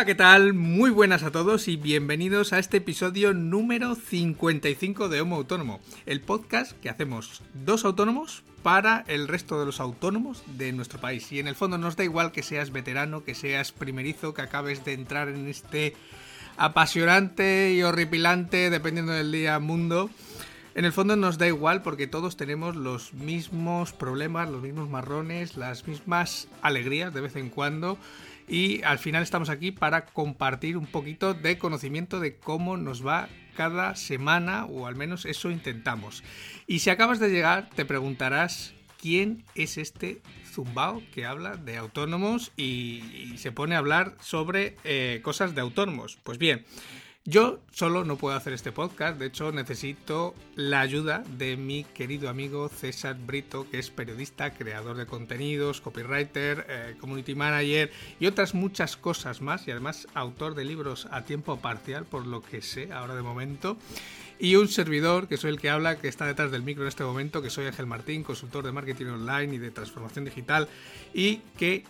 Hola, ¿qué tal? Muy buenas a todos y bienvenidos a este episodio número 55 de Homo Autónomo, el podcast que hacemos dos autónomos para el resto de los autónomos de nuestro país. Y en el fondo nos da igual que seas veterano, que seas primerizo, que acabes de entrar en este apasionante y horripilante, dependiendo del día, mundo. En el fondo nos da igual porque todos tenemos los mismos problemas, los mismos marrones, las mismas alegrías de vez en cuando y al final estamos aquí para compartir un poquito de conocimiento de cómo nos va cada semana o al menos eso intentamos. Y si acabas de llegar te preguntarás quién es este zumbao que habla de autónomos y, se pone a hablar sobre eh, cosas de autónomos. Pues bien, yo solo no puedo hacer este podcast, de hecho necesito la ayuda de mi querido amigo César Brito, que es periodista, creador de contenidos, copywriter, eh, community manager y otras muchas cosas más, y además autor de libros a tiempo parcial, por lo que sé ahora de momento. Y un servidor, que soy el que habla, que está detrás del micro en este momento, que soy Ángel Martín, consultor de marketing online y de transformación digital, y que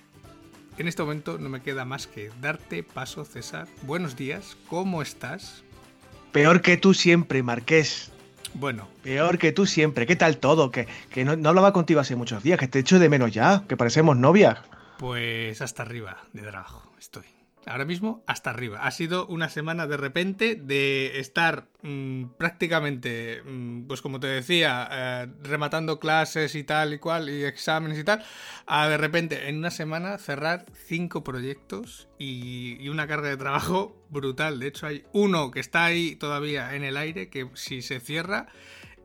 en este momento no me queda más que darte paso, César. Buenos días, ¿cómo estás? Peor que tú siempre, Marqués. Bueno. Peor que tú siempre. ¿Qué tal todo? Que, que no, no, hablaba contigo hace muchos días, que te echo de menos ya, que parecemos novias. Pues hasta arriba de trabajo estoy ahora mismo hasta arriba. Ha sido una semana de repente de estar mmm, prácticamente, mmm, pues como te decía, eh, rematando clases y tal y cual, y exámenes y tal, a de repente en una semana cerrar cinco proyectos y, y, una carga de trabajo brutal. De hecho, hay uno que está ahí todavía en el aire que si se cierra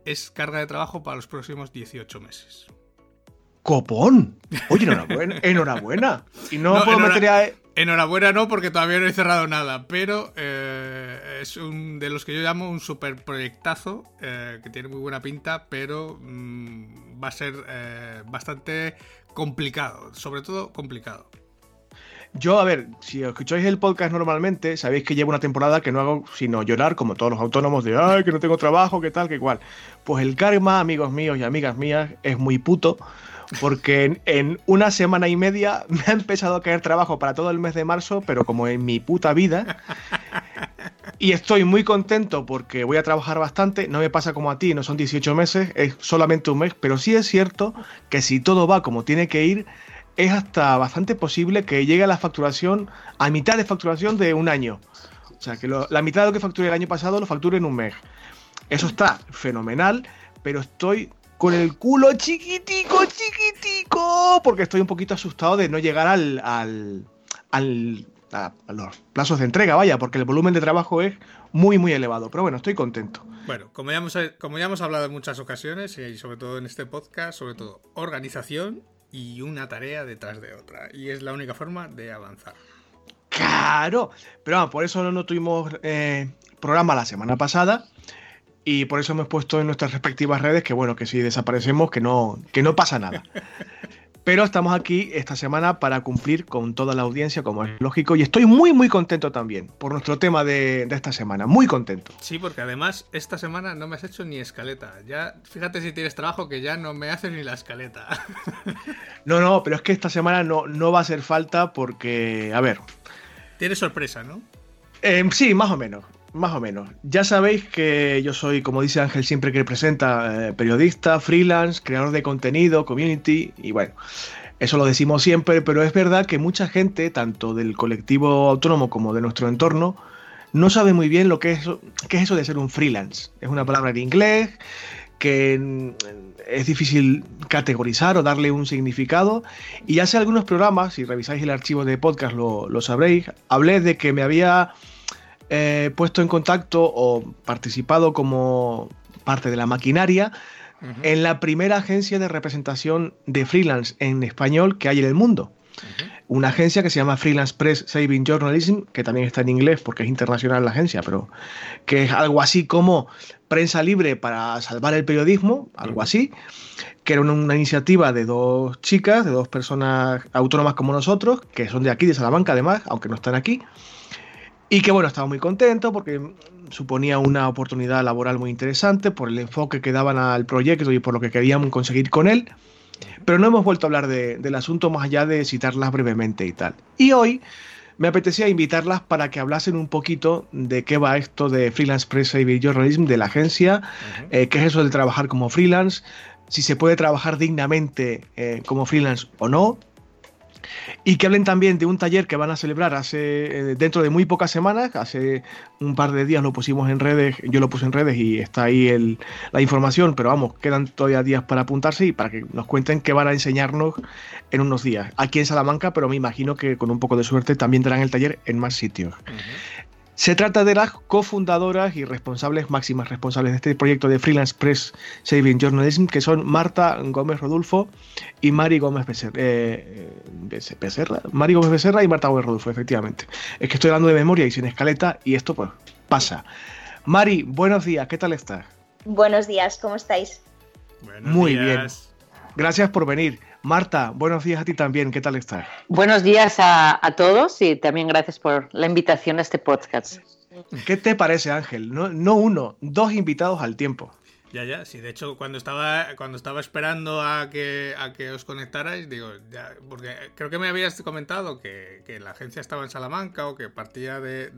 es carga de trabajo para los próximos 18 meses. ¡Copón! Oye, enhorabuena. enhorabuena. Y no, no puedo meter a Enhorabuena no, porque todavía no he cerrado nada, pero eh, es un de los que yo llamo un super proyectazo, eh, que tiene muy buena pinta, pero mmm, va a ser eh, bastante complicado, sobre todo complicado. Yo, a ver, si escucháis el podcast normalmente, sabéis que llevo una temporada que no hago sino llorar, como todos los autónomos, de ay, que no tengo trabajo, que tal, que igual. Pues el karma, amigos míos y amigas mías, es muy puto porque en, una semana y media me ha empezado a caer trabajo para todo el mes de marzo, pero como en mi puta vida. Y estoy muy contento porque voy a trabajar bastante, no me pasa como a ti, no son 18 meses, es solamente un mes, pero sí es cierto que si todo va como tiene que ir, es hasta bastante posible que llegue a la facturación, a mitad de facturación de un año. O sea, que la mitad de lo que facturé el año pasado lo facture en un mes. Eso está fenomenal, pero estoy con el culo chiquitico, chiquitico, porque estoy un poquito asustado de no llegar al, al, al a, los plazos de entrega, vaya, porque el volumen de trabajo es muy, muy elevado. Pero bueno, estoy contento. Bueno, como ya hemos, como ya hemos hablado en muchas ocasiones, y sobre todo en este podcast, sobre todo organización y una tarea detrás de otra. Y es la única forma de avanzar. Claro, pero bueno, por eso no, no tuvimos eh, programa la semana pasada y por eso hemos puesto en nuestras respectivas redes que bueno, que si desaparecemos, que no, que no pasa nada. Pero estamos aquí esta semana para cumplir con toda la audiencia, como es lógico, y estoy muy, muy contento también por nuestro tema de, de, esta semana. Muy contento. Sí, porque además esta semana no me has hecho ni escaleta. Ya, fíjate si tienes trabajo que ya no me haces ni la escaleta. No, no, pero es que esta semana no, no va a hacer falta porque, a ver. Tienes sorpresa, ¿no? Eh, sí, más o menos. Más o menos. Ya sabéis que yo soy, como dice Ángel siempre que presenta, eh, periodista, freelance, creador de contenido, community, y bueno, eso lo decimos siempre, pero es verdad que mucha gente, tanto del colectivo autónomo como de nuestro entorno, no sabe muy bien lo que es, es eso de ser un freelance. Es una palabra en inglés que es difícil categorizar o darle un significado. Y hace algunos programas, si revisáis el archivo de podcast lo, lo sabréis, hablé de que me había eh, puesto en contacto o participado como parte de la maquinaria uh -huh. en la primera agencia de representación de freelance en español que hay en el mundo. Uh -huh. una agencia que se llama Freelance Press Saving Journalism, que también está en inglés porque es internacional la agencia, pero que es algo así como prensa libre para salvar el periodismo, algo así, que era una, iniciativa de dos chicas, de dos personas autónomas como nosotros, que son de aquí, de Salamanca además, aunque no están aquí, y que bueno, estaba muy contento porque suponía una oportunidad laboral muy interesante por el enfoque que daban al proyecto y por lo que querían conseguir con él. Pero no hemos vuelto a hablar del asunto más allá de citarlas brevemente y tal. Y hoy me apetecía invitarlas para que hablasen un poquito de qué va esto de Freelance Press y Journalism de la agencia, eh, qué es eso de trabajar como freelance, si se puede trabajar dignamente eh, como freelance o no, y que hablen también de un taller que van a celebrar hace eh, dentro de muy pocas semanas, hace un par de días lo pusimos en redes, yo lo puse en redes y está ahí la información, pero vamos, quedan todavía días para apuntarse y para que nos cuenten qué van a enseñarnos en unos días, aquí en Salamanca, pero me imagino que con un poco de suerte también tendrán el taller en más sitios. Se trata de las cofundadoras y responsables, máximas responsables de este proyecto de Freelance Press Saving Journalism, que son Marta Gómez Rodulfo y Mari Gómez Becerra. Eh, Becerra. Mari Gómez Becerra y Marta Gómez Rodulfo, efectivamente. Es que estoy hablando de memoria y sin escaleta y esto pues pasa. Mari, buenos días, ¿qué tal estás? Buenos días, ¿cómo estáis? Muy bien. Gracias por venir. Marta, buenos días a ti también. ¿Qué tal estás? Buenos días a, todos y también gracias por la invitación a este podcast. ¿Qué te parece, Ángel? No, no uno, dos invitados al tiempo. Ya, ya, sí, de hecho cuando estaba cuando estaba esperando a que, a que os conectarais, digo, ya, porque creo que me habías comentado que, la agencia estaba en Salamanca o que partía de,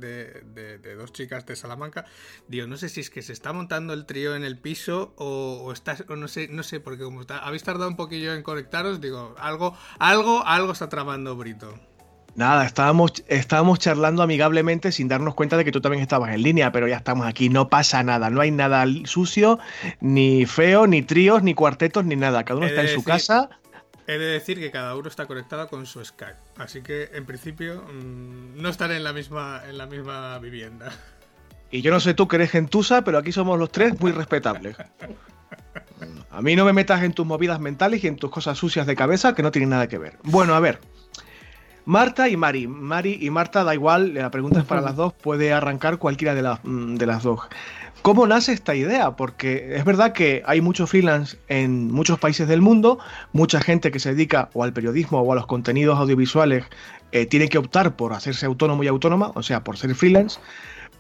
dos chicas de Salamanca. Digo, no sé si es que se está montando el trío en el piso o, estás, o no sé, no sé, porque como habéis tardado un poquillo en conectaros, digo, algo, algo, algo está tramando Brito. Nada, estábamos, estábamos charlando amigablemente sin darnos cuenta de que tú también estabas en línea, pero ya estamos aquí, no pasa nada, no hay nada sucio, ni feo, ni tríos, ni cuartetos, ni nada. Cada uno está en su casa. He de decir que cada uno está conectado con su Skype, así que en principio mm, no estaré en la misma, en la misma vivienda. Y yo no sé tú que eres gentusa, pero aquí somos los tres muy respetables. A mí no me metas en tus movidas mentales y en tus cosas sucias de cabeza que no tienen nada que ver. Bueno, a ver. Marta y Mari. Mari y Marta, da igual, la pregunta es para las dos, puede arrancar cualquiera de, las, mm, de las dos. ¿Cómo nace esta idea? Porque es verdad que hay muchos freelance en muchos países del mundo, mucha gente que se dedica o al periodismo o a los contenidos audiovisuales eh, tiene que optar por hacerse autónomo y autónoma, o sea, por ser freelance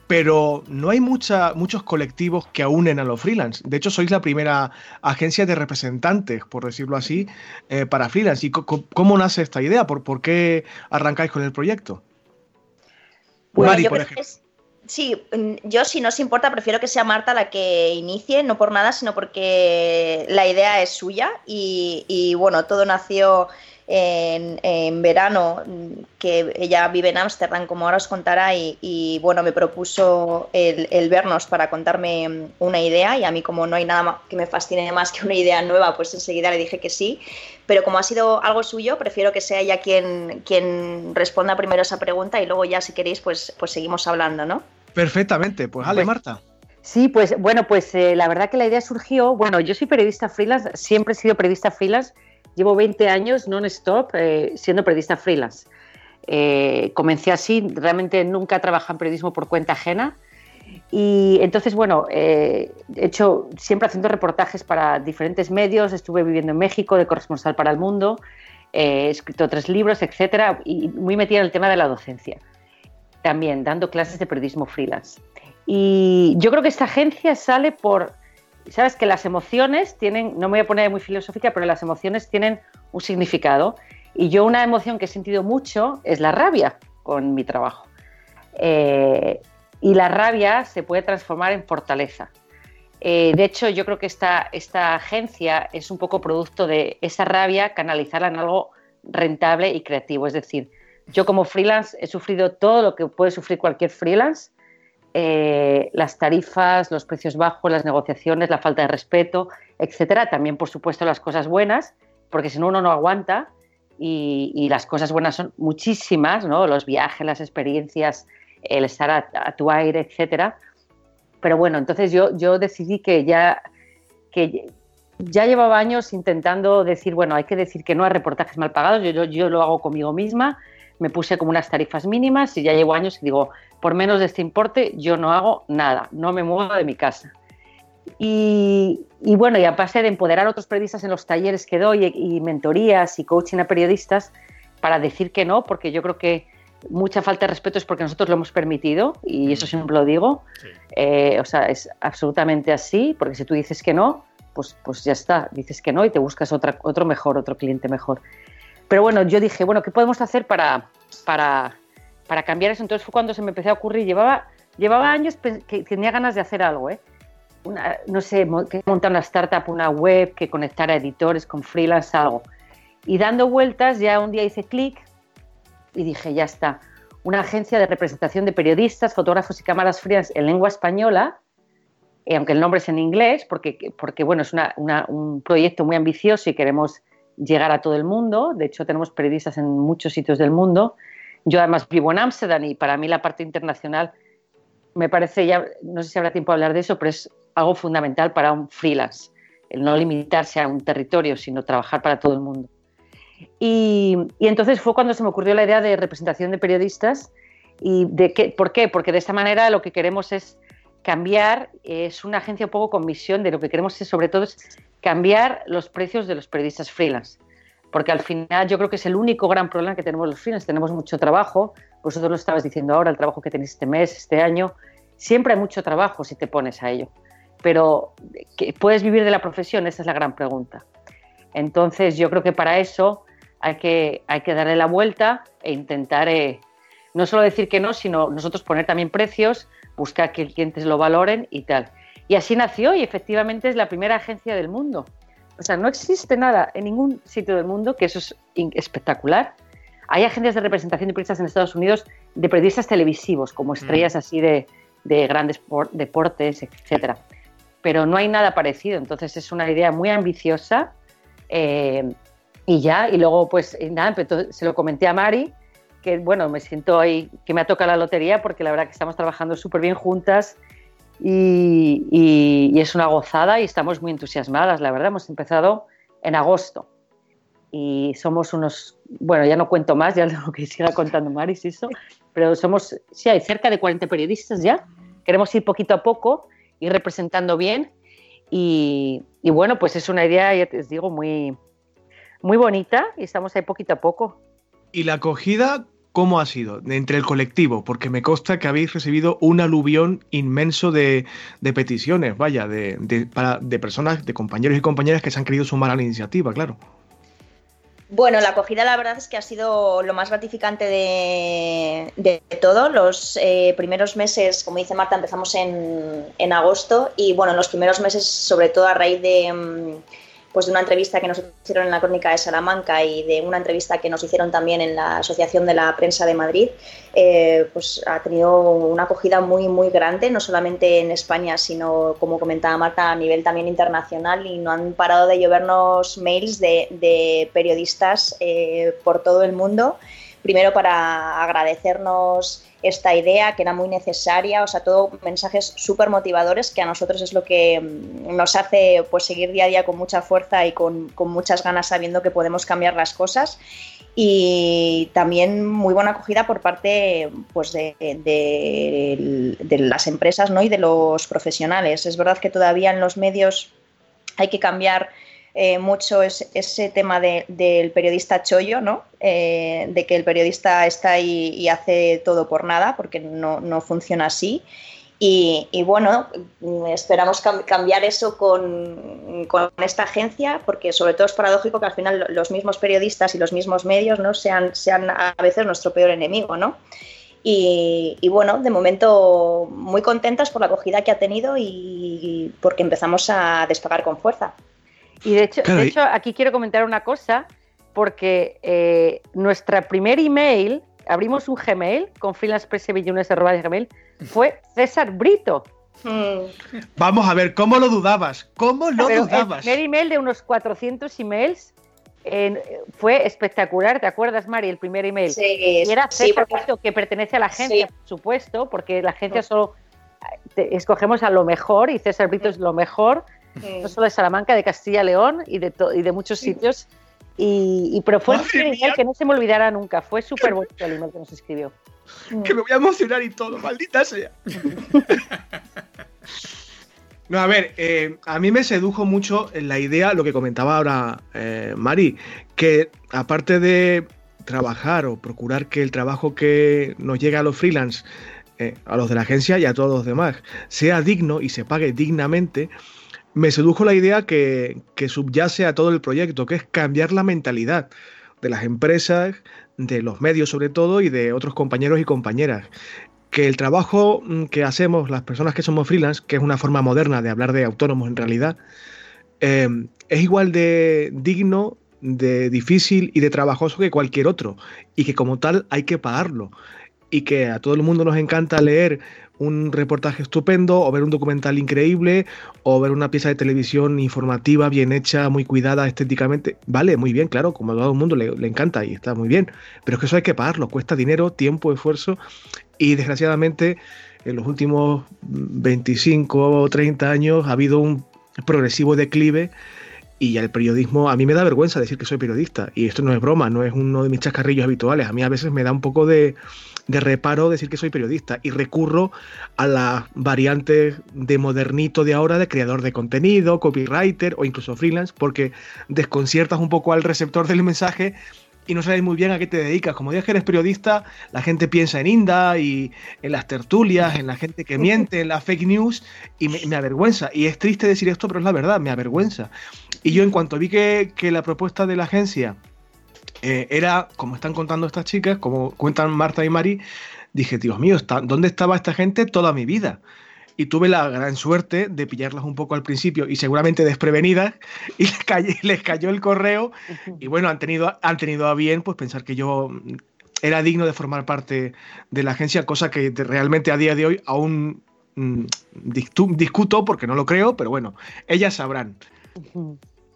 pero no hay mucha, muchos colectivos que unen a los freelance. De hecho, sois la primera agencia de representantes, por decirlo así, eh, para freelance. ¿Y cómo nace esta idea? ¿Por, ¿Por, qué arrancáis con el proyecto? Mari, por ejemplo. sí, mm, yo si no os importa, prefiero que sea Marta la que inicie, no por nada, sino porque la idea es suya y, y bueno, todo nació en, verano, que ella vive en Ámsterdam, como ahora os contará, y, bueno, me propuso el, vernos para contarme una idea y a mí como no hay nada que me fascine más que una idea nueva, pues enseguida le dije que sí, pero como ha sido algo suyo, prefiero que sea ella quien, quien responda primero esa pregunta y luego ya si queréis, pues, pues seguimos hablando, ¿no? Perfectamente, pues dale, pues Marta. Sí, pues bueno, pues eh, la verdad que la idea surgió, bueno, yo soy periodista freelance, siempre he sido periodista freelance Llevo 20 años non-stop eh, siendo periodista freelance. Eh, comencé así, realmente nunca trabajado en periodismo por cuenta ajena. Y entonces, bueno, eh, he hecho siempre haciendo reportajes para diferentes medios. Estuve viviendo en México de corresponsal para el mundo. he escrito tres libros, etcétera, y muy metida en el tema de la docencia. También dando clases de periodismo freelance. Y yo creo que esta agencia sale por sabes que las emociones tienen, no me voy a poner muy filosófica, pero las emociones tienen un significado. Y yo una emoción que he sentido mucho es la rabia con mi trabajo. Eh, y la rabia se puede transformar en fortaleza. Eh, de hecho, yo creo que esta, esta agencia es un poco producto de esa rabia canalizarla en algo rentable y creativo. Es decir, yo como freelance he sufrido todo lo que puede sufrir cualquier freelance eh, las tarifas, los precios bajos, las negociaciones, la falta de respeto, etcétera. También, por supuesto, las cosas buenas, porque si no uno no aguanta. Y, las cosas buenas son muchísimas, ¿no? Los viajes, las experiencias, el estar a, tu aire, etcétera. Pero bueno, entonces yo, yo decidí que ya que ya llevaba años intentando decir, bueno, hay que decir que no a reportajes mal pagados, yo, yo, lo hago conmigo misma, me puse como unas tarifas mínimas y ya llevo años y digo, por menos de este importe yo no hago nada, no me muevo de mi casa. Y, bueno, y aparte de empoderar a otros periodistas en los talleres que doy y, mentorías y coaching a periodistas para decir que no, porque yo creo que mucha falta de respeto es porque nosotros lo hemos permitido y eso siempre lo digo. Eh, o sea, es absolutamente así, porque si tú dices que no, pues, pues ya está, dices que no y te buscas otra, otro mejor, otro cliente mejor. Pero bueno, yo dije, bueno, ¿qué podemos hacer para, para, para cambiar eso? Entonces fue cuando se me empezó a ocurrir, llevaba, llevaba años que tenía ganas de hacer algo, ¿eh? no sé, montar una startup, una web, que conectara editores con freelance, algo. Y dando vueltas, ya un día hice clic y dije, ya está, una agencia de representación de periodistas, fotógrafos y cámaras freelance en lengua española eh, aunque el nombre es en inglés, porque, porque bueno, es un proyecto muy ambicioso y queremos llegar a todo el mundo. De hecho, tenemos periodistas en muchos sitios del mundo. Yo además vivo en Ámsterdam y para mí la parte internacional me parece ya, no sé si habrá tiempo de hablar de eso, pero es algo fundamental para un freelance, el no limitarse a un territorio, sino trabajar para todo el mundo. Y, y entonces fue cuando se me ocurrió la idea de representación de periodistas. ¿Y de qué? ¿Por qué? Porque de esta manera lo que queremos es cambiar, es una agencia un poco con misión de lo que queremos es sobre todo es cambiar los precios de los periodistas freelance. Porque al final yo creo que es el único gran problema que tenemos los freelance. Tenemos mucho trabajo, vosotros lo estabas diciendo ahora, el trabajo que tenéis este mes, este año. Siempre hay mucho trabajo si te pones a ello. Pero ¿puedes vivir de la profesión? Esa es la gran pregunta. Entonces yo creo que para eso hay que, hay que darle la vuelta e intentar eh, no solo decir que no, sino nosotros poner también precios buscar que clientes lo valoren y tal. Y así nació y efectivamente es la primera agencia del mundo. O sea, no existe nada en ningún sitio del mundo que eso es espectacular. Hay agencias de representación de periodistas en Estados Unidos de periodistas televisivos, como estrellas mm. así de, grandes deportes, etcétera. Pero no hay nada parecido. Entonces es una idea muy ambiciosa eh, y ya. Y luego, pues nada, se lo comenté a Mari que bueno, me siento ahí, que me ha tocado la lotería porque la verdad que estamos trabajando súper bien juntas y, es una gozada y estamos muy entusiasmadas, la verdad, hemos empezado en agosto y somos unos, bueno, ya no cuento más, ya lo que siga contando Maris eso, pero somos, sí, hay cerca de 40 periodistas ya, queremos ir poquito a poco, ir representando bien y, bueno, pues es una idea, ya te digo, muy, muy bonita y estamos ahí poquito a poco. ¿Y la acogida ¿Cómo ha sido entre el colectivo? Porque me consta que habéis recibido un aluvión inmenso de, peticiones, vaya, de, personas, de compañeros y compañeras que se han querido sumar a la iniciativa, claro. Bueno, la acogida la verdad es que ha sido lo más gratificante de, todo. Los eh, primeros meses, como dice Marta, empezamos en, en, agosto y bueno, en los primeros meses, sobre todo a raíz de... Mm, pues de una entrevista que nos hicieron en la Crónica de Salamanca y de una entrevista que nos hicieron también en la Asociación de la Prensa de Madrid, eh, pues ha tenido una acogida muy, muy grande, no solamente en España, sino, como comentaba Marta, a nivel también internacional y no han parado de llovernos mails de, periodistas eh, por todo el mundo primero para agradecernos esta idea que era muy necesaria, o sea, todo mensajes súper motivadores que a nosotros es lo que mm, nos hace pues seguir día a día con mucha fuerza y con, muchas ganas sabiendo que podemos cambiar las cosas y también muy buena acogida por parte pues de, de, las empresas ¿no? y de los profesionales. Es verdad que todavía en los medios hay que cambiar eh, mucho es, ese tema del periodista chollo, ¿no? Eh, de que el periodista está ahí y hace todo por nada, porque no, funciona así. Y, bueno, esperamos cambiar eso con, esta agencia, porque sobre todo es paradójico que al final los mismos periodistas y los mismos medios ¿no? sean, sean a veces nuestro peor enemigo, ¿no? Y, bueno, de momento muy contentas por la acogida que ha tenido y porque empezamos a despegar con fuerza. Y de hecho, de hecho aquí quiero comentar una cosa, porque eh, nuestra primer email, abrimos un Gmail con freelancepressvillunes.gmail, fue César Brito. Hmm. Vamos a ver, ¿cómo lo dudabas? ¿Cómo lo dudabas? El primer email de unos 400 emails fue espectacular, ¿te acuerdas, Mari? El primer email. Sí, y era César Brito, que pertenece a la agencia, por supuesto, porque la agencia solo escogemos a lo mejor y César Brito es lo mejor no solo de Salamanca, de Castilla León y de, y de muchos sitios. Y, pero fue un email que no se me olvidará nunca. Fue súper bonito el email que nos escribió. Que me voy a emocionar y todo, maldita sea. No, a ver, eh, a mí me sedujo mucho la idea, lo que comentaba ahora eh, Mari, que aparte de trabajar o procurar que el trabajo que nos llega a los freelance, eh, a los de la agencia y a todos los demás, sea digno y se pague dignamente, me sedujo la idea que, subyace a todo el proyecto, que es cambiar la mentalidad de las empresas, de los medios sobre todo y de otros compañeros y compañeras. Que el trabajo mm, que hacemos las personas que somos freelance, que es una forma moderna de hablar de autónomos en realidad, em, es igual de digno, de difícil y de trabajoso que cualquier otro, y que como tal hay que pagarlo, y que a todo el mundo nos encanta leer un reportaje estupendo, o ver un documental increíble, o ver una pieza de televisión informativa, bien hecha, muy cuidada estéticamente. Vale, muy bien, claro, como a todo el mundo le, le, encanta y está muy bien. Pero es que eso hay que pagarlo, cuesta dinero, tiempo, esfuerzo, y desgraciadamente en los últimos 25 o 30 años ha habido un progresivo declive y el periodismo, a mí me da vergüenza decir que soy periodista, y esto no es broma, no es uno de mis chascarrillos habituales, a mí a veces me da un poco de, de reparo decir que soy periodista y recurro a las variantes de modernito de ahora de creador de contenido, copywriter o incluso freelance, porque desconciertas un poco al receptor del mensaje y no sabes muy bien a qué te dedicas. Como dices que eres periodista, la gente piensa en Inda y en las tertulias, en la gente que miente, en la fake news, y me, avergüenza. Y es triste decir esto, pero es la verdad, me avergüenza. Y yo en cuanto vi que, la propuesta de la agencia eh, era, como están contando estas chicas, como cuentan Marta y Mari, dije, Dios mío, ¿dónde estaba esta gente toda mi vida? y tuve la gran suerte de pillarlas un poco al principio y seguramente desprevenidas y les, cayó el correo y bueno, han tenido, han tenido a bien pues pensar que yo era digno de formar parte de la agencia, cosa que realmente a día de hoy aún mm, discuto porque no lo creo, pero bueno, ellas sabrán.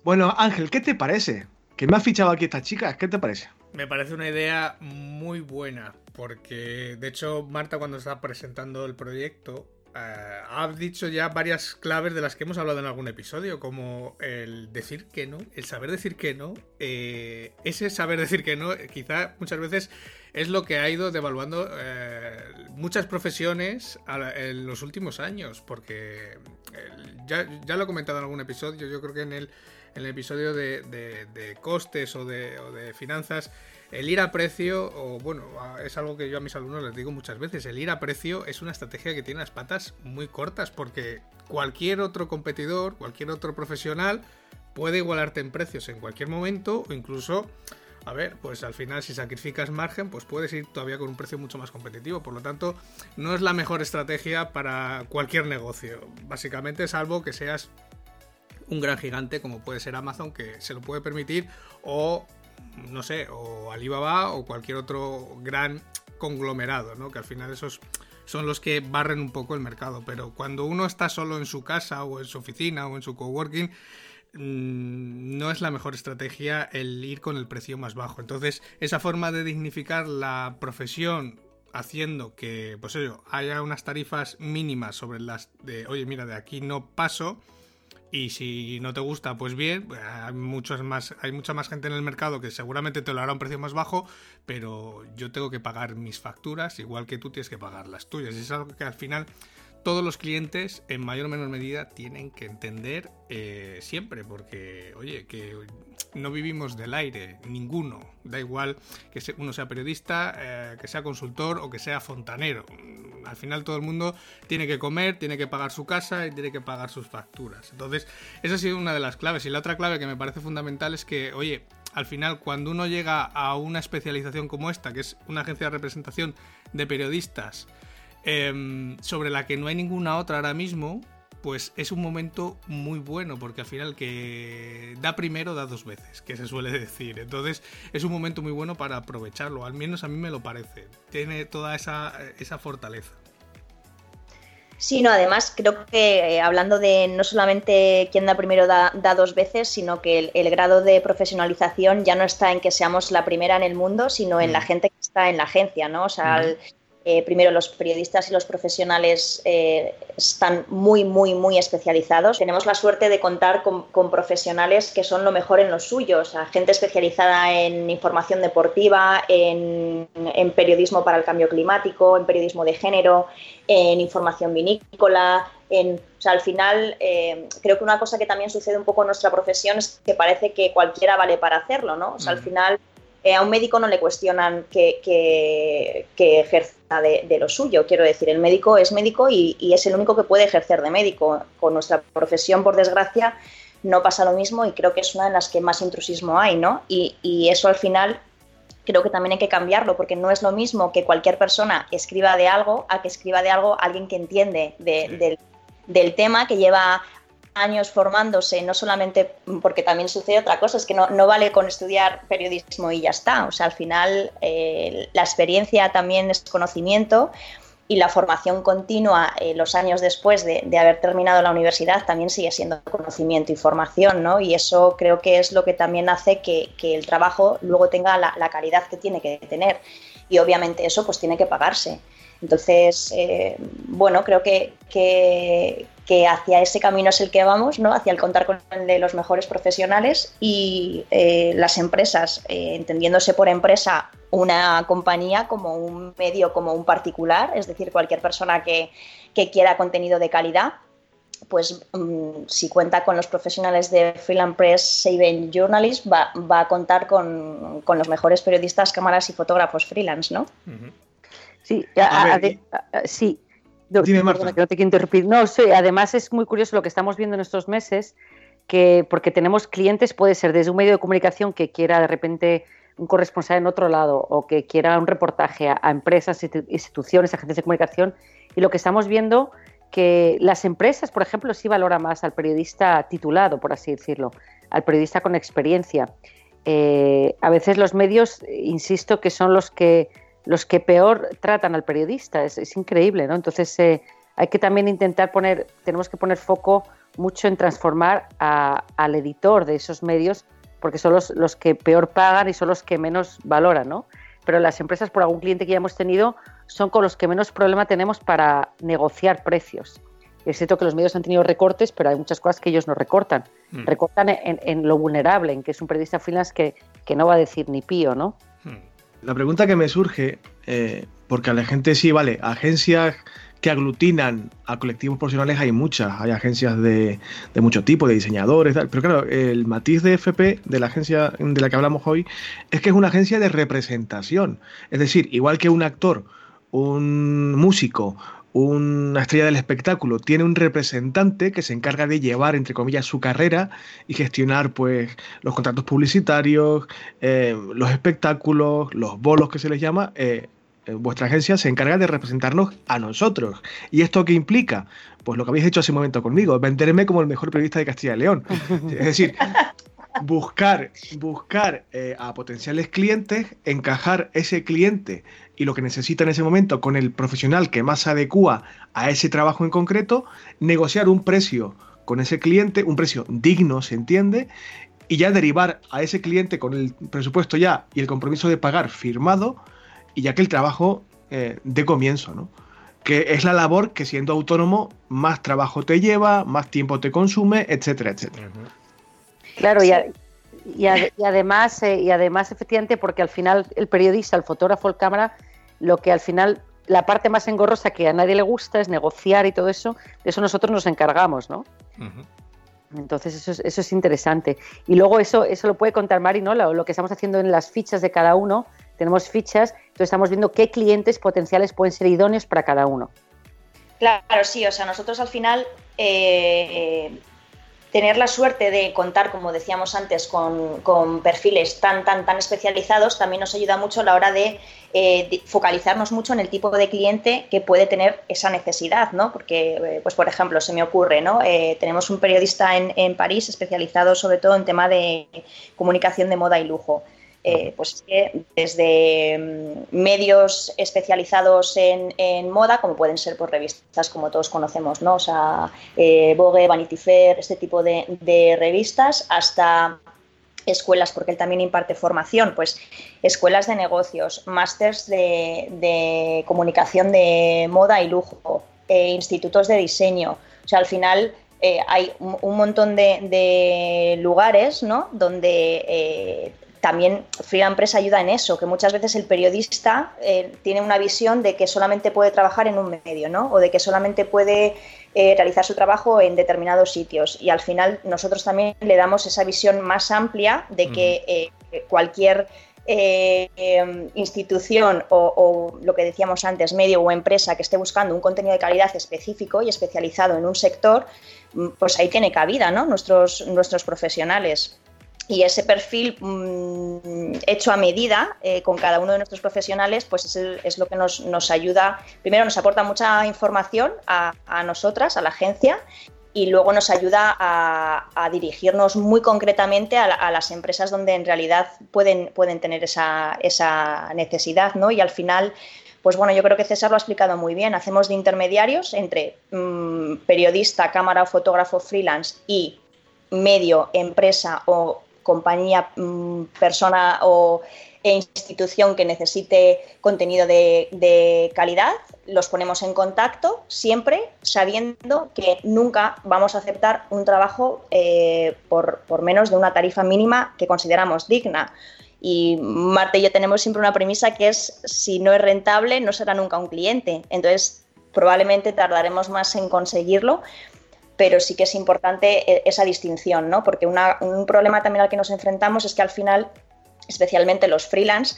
Bueno, Ángel, ¿qué te parece? Que me ha fichado aquí estas chicas, ¿qué te parece? Me parece una idea muy buena, porque de hecho Marta cuando estaba presentando el proyecto eh, has dicho ya varias claves de las que hemos hablado en algún episodio, como el decir que no, el saber decir que no. Eh, ese saber decir que no, quizá muchas veces es lo que ha ido devaluando eh, muchas profesiones en los últimos años, porque ya, lo he comentado en algún episodio, yo creo que en el, en el episodio de, costes o de finanzas el ir a precio, o bueno, es algo que yo a mis alumnos les digo muchas veces, el ir a precio es una estrategia que tiene las patas muy cortas porque cualquier otro competidor, cualquier otro profesional puede igualarte en precios en cualquier momento o incluso, a ver, pues al final si sacrificas margen, pues puedes ir todavía con un precio mucho más competitivo. Por lo tanto, no es la mejor estrategia para cualquier negocio, básicamente salvo que seas un gran gigante como puede ser Amazon que se lo puede permitir o no sé, o Alibaba o cualquier otro gran conglomerado, ¿no? Que al final esos son los que barren un poco el mercado. Pero cuando uno está solo en su casa o en su oficina o en su coworking, mm, no es la mejor estrategia el ir con el precio más bajo. Entonces, esa forma de dignificar la profesión haciendo que, pues haya unas tarifas mínimas sobre las de, oye, mira, de aquí no paso, y si no te gusta, pues bien, hay, muchos más, hay mucha más gente en el mercado que seguramente te lo hará a un precio más bajo, pero yo tengo que pagar mis facturas igual que tú tienes que pagar las tuyas. Es algo que al final todos los clientes, en mayor o menor medida, tienen que entender eh, siempre, porque, oye, que no vivimos del aire, ninguno. Da igual que uno sea periodista, eh, que sea consultor o que sea fontanero. Al final todo el mundo tiene que comer, tiene que pagar su casa y tiene que pagar sus facturas. Entonces, esa ha sido una de las claves. Y la otra clave que me parece fundamental es que, oye, al final cuando uno llega a una especialización como esta, que es una agencia de representación de periodistas, Em, sobre la que no hay ninguna otra ahora mismo, pues es un momento muy bueno, porque al final que da primero da dos veces, que se suele decir. Entonces es un momento muy bueno para aprovecharlo, al menos a mí me lo parece. Tiene toda esa, fortaleza. Sí, no, además creo que eh, hablando de no solamente quien da primero da, dos veces, sino que el, grado de profesionalización ya no está en que seamos la primera en el mundo, sino en la mm. gente que está en la agencia, ¿no? O sea, eh, primero, los periodistas y los profesionales eh, están muy, muy, muy especializados. Tenemos la suerte de contar con, profesionales que son lo mejor en los suyos, gente especializada en información deportiva, en, periodismo para el cambio climático, en periodismo de género, en información vinícola. En, al final, eh, creo que una cosa que también sucede un poco en nuestra profesión es que parece que cualquiera vale para hacerlo, ¿no? O sea, al final eh, a un médico no le cuestionan que, ejerza de, lo suyo. Quiero decir, el médico es médico y, es el único que puede ejercer de médico. Con nuestra profesión, por desgracia, no pasa lo mismo y creo que es una de las que más intrusismo hay, ¿no? Y, eso al final creo que también hay que cambiarlo porque no es lo mismo que cualquier persona escriba de algo a que escriba de algo alguien que entiende del, del tema, que lleva años formándose, no solamente porque también sucede otra cosa, es que no, vale con estudiar periodismo y ya está. O sea, al final eh, la experiencia también es conocimiento y la formación continua eh, los años después de, haber terminado la universidad también sigue siendo conocimiento y formación, ¿no? Y eso creo que es lo que también hace que, el trabajo luego tenga la, la calidad que tiene que tener. Y obviamente eso pues tiene que pagarse. Entonces, eh, bueno, creo que, que, hacia ese camino es el que vamos, ¿no? hacia el contar con el de los mejores profesionales y eh, las empresas, eh, entendiéndose por empresa una compañía como un medio, como un particular, es decir, cualquier persona que, quiera contenido de calidad, pues mm, si cuenta con los profesionales de Freelance Press Saving Journalist, va, a contar con, los mejores periodistas, cámaras y fotógrafos freelance, ¿no? Sí, sí. No, Dime, Marta. no te quiero interrumpir. No, sí, además es muy curioso lo que estamos viendo en estos meses, que porque tenemos clientes, puede ser desde un medio de comunicación que quiera de repente un corresponsal en otro lado o que quiera un reportaje a, empresas, instituciones, agencias de comunicación, y lo que estamos viendo que las empresas, por ejemplo, sí valoran más al periodista titulado, por así decirlo, al periodista con experiencia. Eh, a veces los medios, insisto, que son los que los que peor tratan al periodista. Es, increíble, ¿no? Entonces eh, hay que también intentar poner, tenemos que poner foco mucho en transformar al editor de esos medios, porque son los, los, que peor pagan y son los que menos valoran, ¿no? Pero las empresas, por algún cliente que ya hemos tenido, son con los que menos problema tenemos para negociar precios. Es cierto que los medios han tenido recortes, pero hay muchas cosas que ellos no recortan. Mm. Recortan en, lo vulnerable, en que es un periodista freelance que, que no va a decir ni pío, ¿no? Mm. La pregunta que me surge, eh, porque a la gente sí, vale, agencias que aglutinan a colectivos profesionales hay muchas, hay agencias de, mucho tipo, de diseñadores, pero claro, el matiz de FP, de la agencia de la que hablamos hoy, es que es una agencia de representación. Es decir, igual que un actor, un músico, una estrella del espectáculo tiene un representante que se encarga de llevar, entre comillas, su carrera y gestionar pues los contratos publicitarios, eh, los espectáculos, los bolos que se les llama. Eh, eh, vuestra agencia se encarga de representarnos a nosotros. ¿Y esto qué implica? Pues lo que habéis hecho hace un momento conmigo, venderme como el mejor periodista de Castilla y León. Es decir, buscar, buscar a potenciales clientes, encajar ese cliente y lo que necesita en ese momento con el profesional que más se adecua a ese trabajo en concreto, negociar un precio con ese cliente, un precio digno, se entiende, y ya derivar a ese cliente con el presupuesto ya y el compromiso de pagar firmado, y ya que el trabajo eh, de comienzo, ¿no? Que es la labor que siendo autónomo más trabajo te lleva, más tiempo te consume, etcétera, etcétera. Claro, y, y, además, eh, y además, efectivamente, porque al final el periodista, el fotógrafo, el cámara, lo que al final la parte más engorrosa que a nadie le gusta es negociar y todo eso, de eso nosotros nos encargamos, ¿no? Entonces eso es, eso es interesante. Y luego eso, eso lo puede contar Mari, ¿no? Lo, que estamos haciendo en las fichas de cada uno, tenemos fichas, entonces estamos viendo qué clientes potenciales pueden ser idóneos para cada uno. Claro, sí, o sea, nosotros al final eh, tener la suerte de contar, como decíamos antes, con, perfiles tan, tan, tan especializados también nos ayuda mucho a la hora de, eh, focalizarnos mucho en el tipo de cliente que puede tener esa necesidad, ¿no? Porque, eh, pues por ejemplo, se me ocurre, ¿no? Eh, tenemos un periodista en, en París especializado sobre todo en tema de comunicación de moda y lujo. Eh, pues que desde mm, medios especializados en, moda, como pueden ser por pues, revistas como todos conocemos, ¿no? O sea, eh, Vogue, Vanity Fair, este tipo de, revistas, hasta escuelas, porque él también imparte formación, pues escuelas de negocios, másters de, comunicación de moda y lujo, eh, institutos de diseño. O sea, al final eh, hay un, montón de, lugares ¿no? donde eh, también Freelance Press ayuda en eso, que muchas veces el periodista eh, tiene una visión de que solamente puede trabajar en un medio, ¿no? O de que solamente puede realizar su trabajo en determinados sitios. Y al final nosotros también le damos esa visión más amplia de que cualquier institución o, o, lo que decíamos antes, medio o empresa que esté buscando un contenido de calidad específico y especializado en un sector, pues ahí tiene cabida, ¿no? Nuestros, nuestros profesionales. Y ese perfil mm, hecho a medida eh, con cada uno de nuestros profesionales, pues es, lo que nos, ayuda, primero nos aporta mucha información a, nosotras, a la agencia, y luego nos ayuda a, dirigirnos muy concretamente a, las empresas donde en realidad pueden, pueden tener esa, esa necesidad, ¿no? Y al final pues bueno, yo creo que César lo ha explicado muy bien. Hacemos de intermediarios entre mm, periodista, cámara o fotógrafo freelance y medio, empresa o compañía, mm, persona o e institución que necesite contenido de, calidad, los ponemos en contacto siempre sabiendo que nunca vamos a aceptar un trabajo eh, por, por menos de una tarifa mínima que consideramos digna. Y Marta y yo tenemos siempre una premisa que es, si no es rentable, no será nunca un cliente. Entonces, probablemente tardaremos más en conseguirlo, pero sí que es importante e, esa distinción, ¿no? Porque un problema también al que nos enfrentamos es que al final, especialmente los freelance,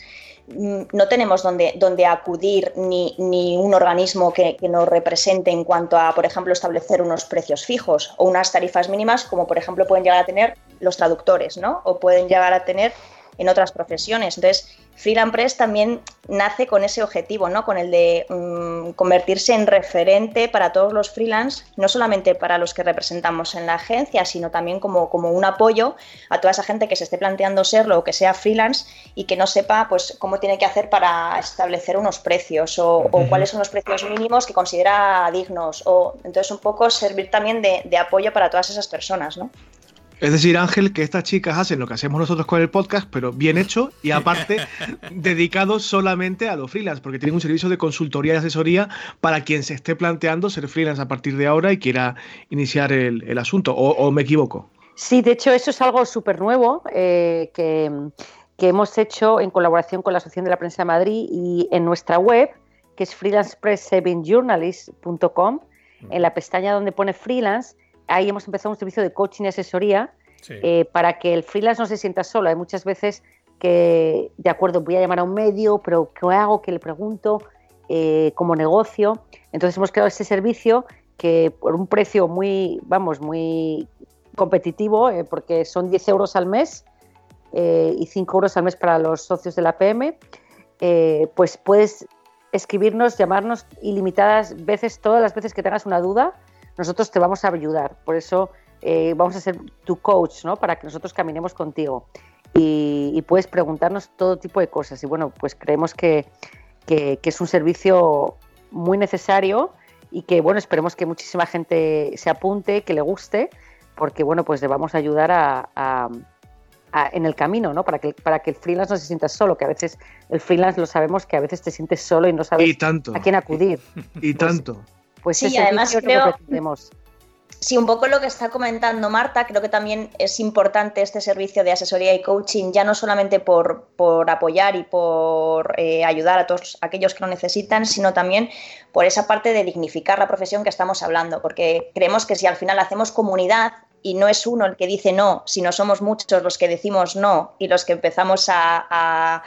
mm, no tenemos donde, donde acudir ni, ni un organismo que, que, nos represente en cuanto a, por ejemplo, establecer unos precios fijos o unas tarifas mínimas, como por ejemplo pueden llegar a tener los traductores, ¿no? O pueden llegar a tener en otras profesiones. Entonces, Freelance Press también nace con ese objetivo, ¿no? Con el de mm, convertirse en referente para todos los freelance, no solamente para los que representamos en la agencia, sino también como, como un apoyo a toda esa gente que se esté planteando serlo o que sea freelance y que no sepa pues cómo tiene que hacer para establecer unos precios o, cuáles son los precios mínimos que considera dignos. O entonces un poco servir también de, de apoyo para todas esas personas, ¿no? Es decir, Ángel, que estas chicas hacen lo que hacemos nosotros con el podcast, pero bien hecho y aparte dedicado solamente a los freelance, porque tienen un servicio de consultoría y asesoría para quien se esté planteando ser freelance a partir de ahora y quiera iniciar el, asunto. O, me equivoco? Sí, de hecho, eso es algo súper nuevo eh, que, hemos hecho en colaboración con la Asociación de la Prensa de Madrid y en nuestra web, que es freelancepress7journalist.com, en la pestaña donde pone freelance ahí hemos empezado un servicio de coaching y asesoría eh, para que el freelance no se sienta solo. Hay muchas veces que, de acuerdo, voy a llamar a un medio, pero ¿qué hago? ¿Qué le pregunto? Eh, como negocio. Entonces hemos creado este servicio que por un precio muy, vamos, muy competitivo, eh, porque son 10 euros al mes y 5 euros al mes para los socios de la PM, pues puedes escribirnos, llamarnos ilimitadas veces, todas las veces que tengas una duda nosotros te vamos a ayudar. Por eso eh, vamos a ser tu coach, ¿no? Para que nosotros caminemos contigo. Y, puedes preguntarnos todo tipo de cosas. Y bueno, pues creemos que, es un servicio muy necesario y que, bueno, esperemos que muchísima gente se apunte, que le guste, porque, bueno, pues le vamos a ayudar a, en el camino, ¿no? Para que, para que el freelance no se sienta solo, que a veces el freelance lo sabemos que a veces te sientes solo y no sabes a quién acudir. Y, tanto. Pues sí, además creo, Sí, un poco lo que está comentando Marta, creo que también es importante este servicio de asesoría y coaching, ya no solamente por, por apoyar y por eh, ayudar a todos aquellos que lo necesitan, sino también por esa parte de dignificar la profesión que estamos hablando, porque creemos que si al final hacemos comunidad y no es uno el que dice no, sino somos muchos los que decimos no y los que empezamos a a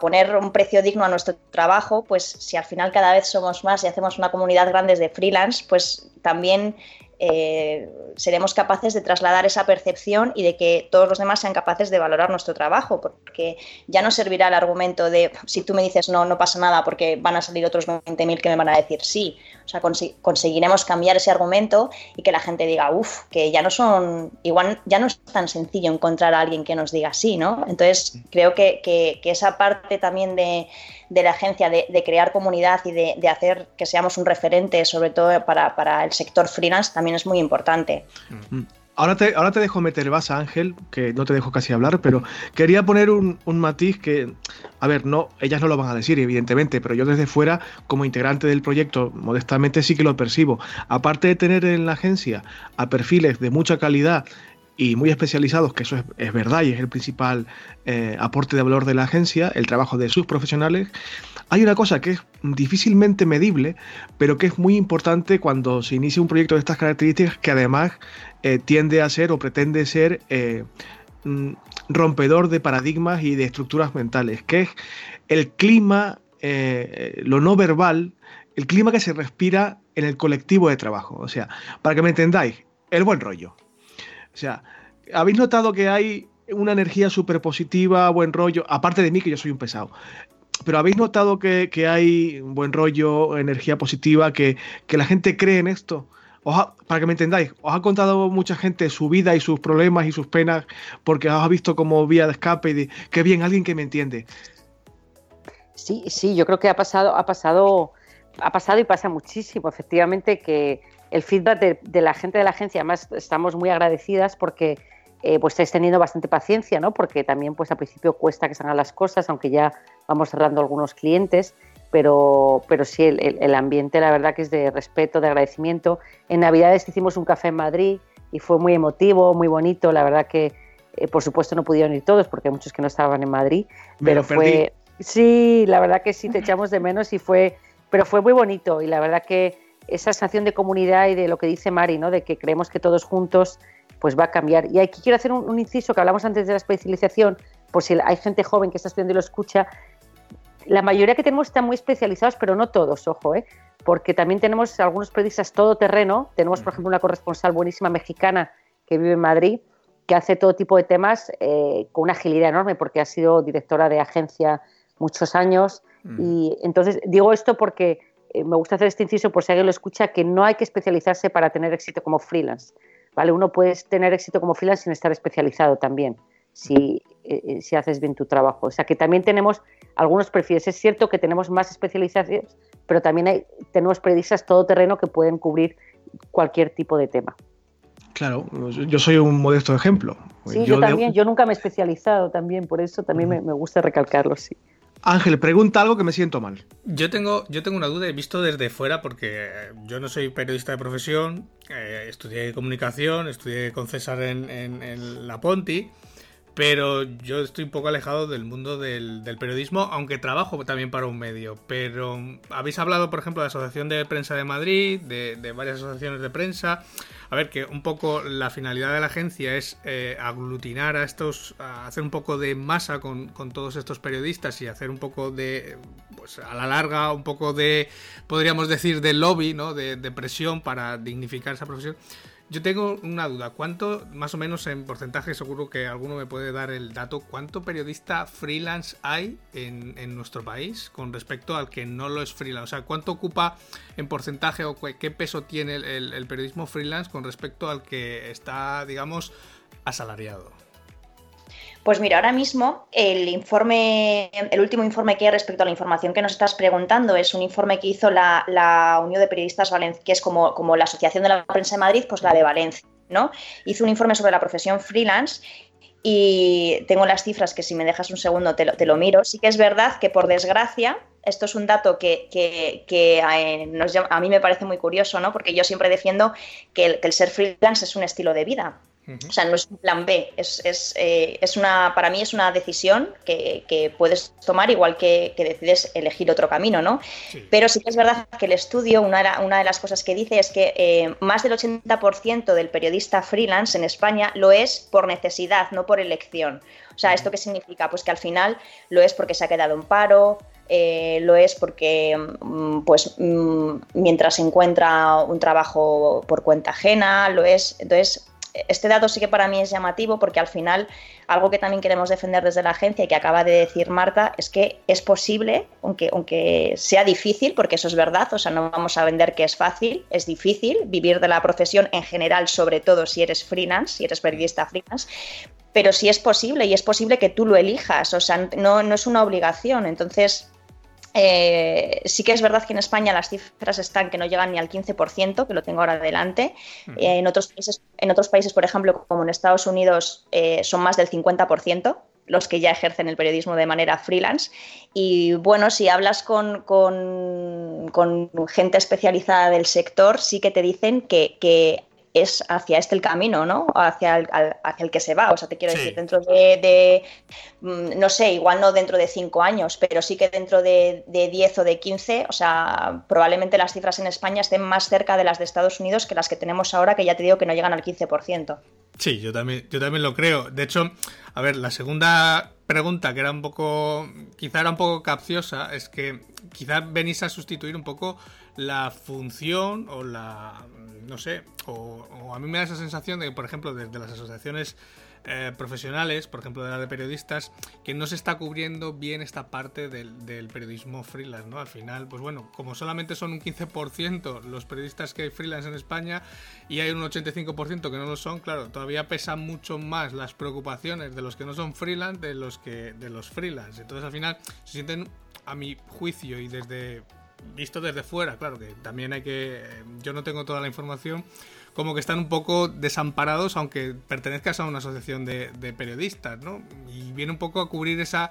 poner un precio digno a nuestro trabajo, pues si al final cada vez somos más y hacemos una comunidad grande de freelance, pues también eh, seremos capaces de trasladar esa percepción y de que todos los demás sean capaces de valorar nuestro trabajo, porque ya no servirá el argumento de si tú me dices no, no pasa nada porque van a salir otros 20.000 que me van a decir sí. O sea, conseguiremos cambiar ese argumento y que la gente diga, uff, que ya no son, igual ya no es tan sencillo encontrar a alguien que nos diga sí, ¿no? Entonces, creo que, que esa parte también de de la agencia de, crear comunidad y de, hacer que seamos un referente, sobre todo para, el sector freelance, también es muy importante. Mm. Ahora te, ahora te dejo meter basa, Ángel, que no te dejo casi hablar, pero quería poner un, matiz que, a ver, no, ellas no lo van a decir, evidentemente, pero yo desde fuera, como integrante del proyecto, modestamente sí que lo percibo. Aparte de tener en la agencia a perfiles de mucha calidad y muy especializados, que eso es, verdad y es el principal eh, aporte de valor de la agencia, el trabajo de sus profesionales, hay una cosa que es difícilmente medible, pero que es muy importante cuando se inicia un proyecto de estas características, que además eh, tiende a ser o pretende ser eh, mm, rompedor de paradigmas y de estructuras mentales, que es el clima, lo no verbal, el clima que se respira en el colectivo de trabajo. O sea, para que me entendáis, el buen rollo. O sea, ¿habéis notado que hay una energía súper positiva, buen rollo? Aparte de mí, que yo soy un pesado pero ¿habéis notado que, hay buen rollo, energía positiva, que, la gente cree en esto? para que me entendáis, os ha contado mucha gente su vida y sus problemas y sus penas porque os ha visto como vía de escape y de, qué bien, alguien que me entiende. Sí, sí, yo creo que ha pasado, ha pasado, ha pasado y pasa muchísimo, efectivamente, que el feedback de, de la gente de la agencia, además estamos muy agradecidas porque eh, pues estáis teniendo bastante paciencia, ¿no? Porque también pues al principio cuesta que salgan las cosas, aunque ya vamos cerrando algunos clientes, pero, pero sí, el, ambiente la verdad que es de respeto, de agradecimiento. En Navidades hicimos un café en Madrid y fue muy emotivo, muy bonito, la verdad que eh, por supuesto no pudieron ir todos porque hay muchos que no estaban en Madrid, pero fue... Sí, la verdad que sí, te echamos de menos y fue, pero fue muy bonito y la verdad que esa sensación de comunidad y de lo que dice Mari, ¿no? De que creemos que todos juntos pues va a cambiar. Y aquí quiero hacer un, inciso que hablamos antes de la especialización, por si hay gente joven que está estudiando y lo escucha. La mayoría que tenemos están muy especializados, pero no todos, ojo, ¿eh? porque también tenemos algunos periodistas todoterreno. Tenemos, por ejemplo, una corresponsal buenísima mexicana que vive en Madrid, que hace todo tipo de temas eh, con una agilidad enorme, porque ha sido directora de agencia muchos años. Mm. Y entonces digo esto porque eh, me gusta hacer este inciso por si alguien lo escucha, que no hay que especializarse para tener éxito como freelance. ¿vale? Uno puede tener éxito como freelance sin estar especializado también, si, eh, eh, si haces bien tu trabajo. O sea que también tenemos algunos perfiles. Es cierto que tenemos más especializaciones, pero también hay, tenemos periodistas todoterreno que pueden cubrir cualquier tipo de tema. Claro, yo soy un modesto ejemplo. Sí, yo, también, yo nunca me he especializado también, por eso también me, me gusta recalcarlo, sí. Ángel, pregunta algo que me siento mal. Yo tengo, yo tengo una duda, he visto desde fuera, porque yo no soy periodista de profesión, eh, estudié comunicación, estudié con César en, La Ponti, pero yo estoy un poco alejado del mundo del, periodismo, aunque trabajo también para un medio. Pero habéis hablado, por ejemplo, de la Asociación de Prensa de Madrid, de, de varias asociaciones de prensa. A ver, que un poco la finalidad de la agencia es eh, aglutinar a estos, hacer un poco de masa con, todos estos periodistas y hacer un poco de, pues a la larga, un poco de, podríamos decir, de lobby, ¿no? De, de presión para dignificar esa profesión. Yo tengo una duda, ¿cuánto, más o menos en porcentaje, seguro que alguno me puede dar el dato, cuánto periodista freelance hay en, nuestro país con respecto al que no lo es freelance? O sea, ¿cuánto ocupa en porcentaje o qué peso tiene el periodismo freelance con respecto al que está, digamos, asalariado? Pues mira, ahora mismo el informe, el último informe que hay respecto a la información que nos estás preguntando es un informe que hizo la, Unión de Periodistas Valencia, que es como, como la Asociación de la Prensa de Madrid, pues la de Valencia, ¿no? Hizo un informe sobre la profesión freelance y tengo las cifras que si me dejas un segundo te lo, te lo miro. Sí que es verdad que por desgracia, esto es un dato que, que, que eh, a, mí me parece muy curioso, ¿no? Porque yo siempre defiendo que el, que el ser freelance es un estilo de vida. O sea, no es un plan B, es, es, eh, es, una, para mí es una decisión que, que puedes tomar igual que, que, decides elegir otro camino, ¿no? Pero sí que es verdad que el estudio, una, una de las cosas que dice es que eh, más del 80% del periodista freelance en España lo es por necesidad, no por elección. O sea, ¿esto qué significa? Pues que al final lo es porque se ha quedado en paro, eh, lo es porque mm, pues mm, mientras encuentra un trabajo por cuenta ajena, lo es. Entonces, este dato sí que para mí es llamativo porque al final algo que también queremos defender desde la agencia y que acaba de decir Marta es que es posible, aunque, aunque sea difícil, porque eso es verdad, o sea, no vamos a vender que es fácil, es difícil vivir de la profesión en general, sobre todo si eres freelance, si eres periodista freelance, pero sí es posible y es posible que tú lo elijas, o sea, no, no es una obligación, entonces Eh, sí que es verdad que en España las cifras están que no llegan ni al 15%, que lo tengo ahora adelante. Eh, en, otros países, en otros países, por ejemplo, como en Estados Unidos, eh, son más del 50% los que ya ejercen el periodismo de manera freelance. Y bueno, si hablas con, con, gente especializada del sector, sí que te dicen que, que es hacia este el camino, ¿no? Hacia el, hacia el que se va. O sea, te quiero decir, dentro de, mm, no sé, igual no dentro de cinco años, pero sí que dentro de, de 10 o de 15, o sea, probablemente las cifras en España estén más cerca de las de Estados Unidos que las que tenemos ahora, que ya te digo que no llegan al 15%. Sí, yo también, yo también lo creo. De hecho, a ver, la segunda pregunta, que era un poco, quizá era un poco capciosa, es que quizá venís a sustituir un poco la función o la, no sé, o, a mí me da esa sensación de que, por ejemplo, desde las asociaciones eh, profesionales, por ejemplo de la de periodistas, que no se está cubriendo bien esta parte del, periodismo freelance, ¿no? Al final, pues bueno, como solamente son un 15% los periodistas que hay freelance en España y hay un 85% que no lo son, claro, todavía pesan mucho más las preocupaciones de los que no son freelance de los que de los freelance. Entonces, al final se sienten a mi juicio y desde visto desde fuera, claro que también hay que. Yo no tengo toda la información, como que están un poco desamparados, aunque pertenezcas a una asociación de, periodistas, ¿no? Y viene un poco a cubrir esa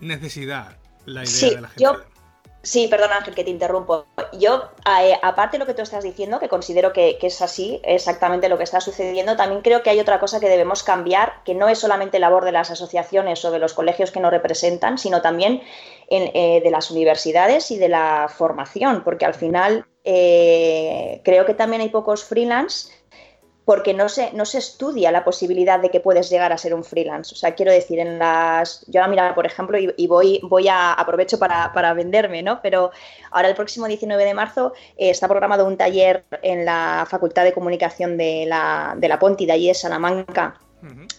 necesidad, la idea de la gente. Sí, perdón Ángel que te interrumpo. Yo, eh, aparte de lo que tú estás diciendo, que considero que, es así, exactamente lo que está sucediendo, también creo que hay otra cosa que debemos cambiar, que no es solamente labor de las asociaciones o de los colegios que nos representan, sino también eh, de las universidades y de la formación, porque al final eh, creo que también hay pocos freelance porque no se, no se estudia la posibilidad de que puedes llegar a ser un freelance. O sea, quiero decir, en las. Yo ahora mira, por ejemplo, y, voy, voy a aprovecho para, para, venderme, ¿no? Pero ahora el próximo 19 de marzo eh, está programado un taller en la Facultad de Comunicación de la, de la Ponti, de allí de Salamanca.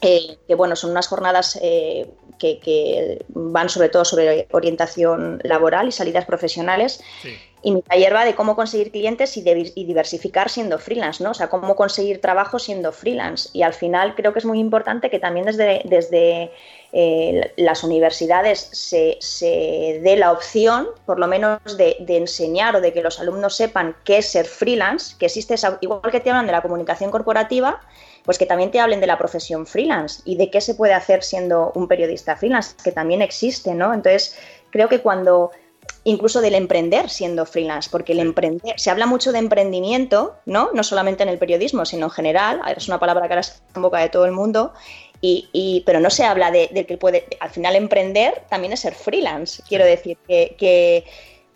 Eh, que bueno, son unas jornadas eh, que, que, van sobre todo sobre orientación laboral y salidas profesionales. Sí. Y mi taller va de cómo conseguir clientes y, diversificar siendo freelance, ¿no? O sea, cómo conseguir trabajo siendo freelance. Y al final creo que es muy importante que también desde, desde eh, las universidades se, dé la opción, por lo menos, de, enseñar o de que los alumnos sepan qué es ser freelance, que existe esa, igual que te hablan de la comunicación corporativa, pues que también te hablen de la profesión freelance y de qué se puede hacer siendo un periodista freelance, que también existe, ¿no? Entonces, creo que cuando incluso del emprender siendo freelance, porque el emprender, se habla mucho de emprendimiento, ¿no? No solamente en el periodismo, sino en general, es una palabra que ahora está en boca de todo el mundo, y, pero no se habla de, que puede, al final emprender también es ser freelance, quiero decir, que, que,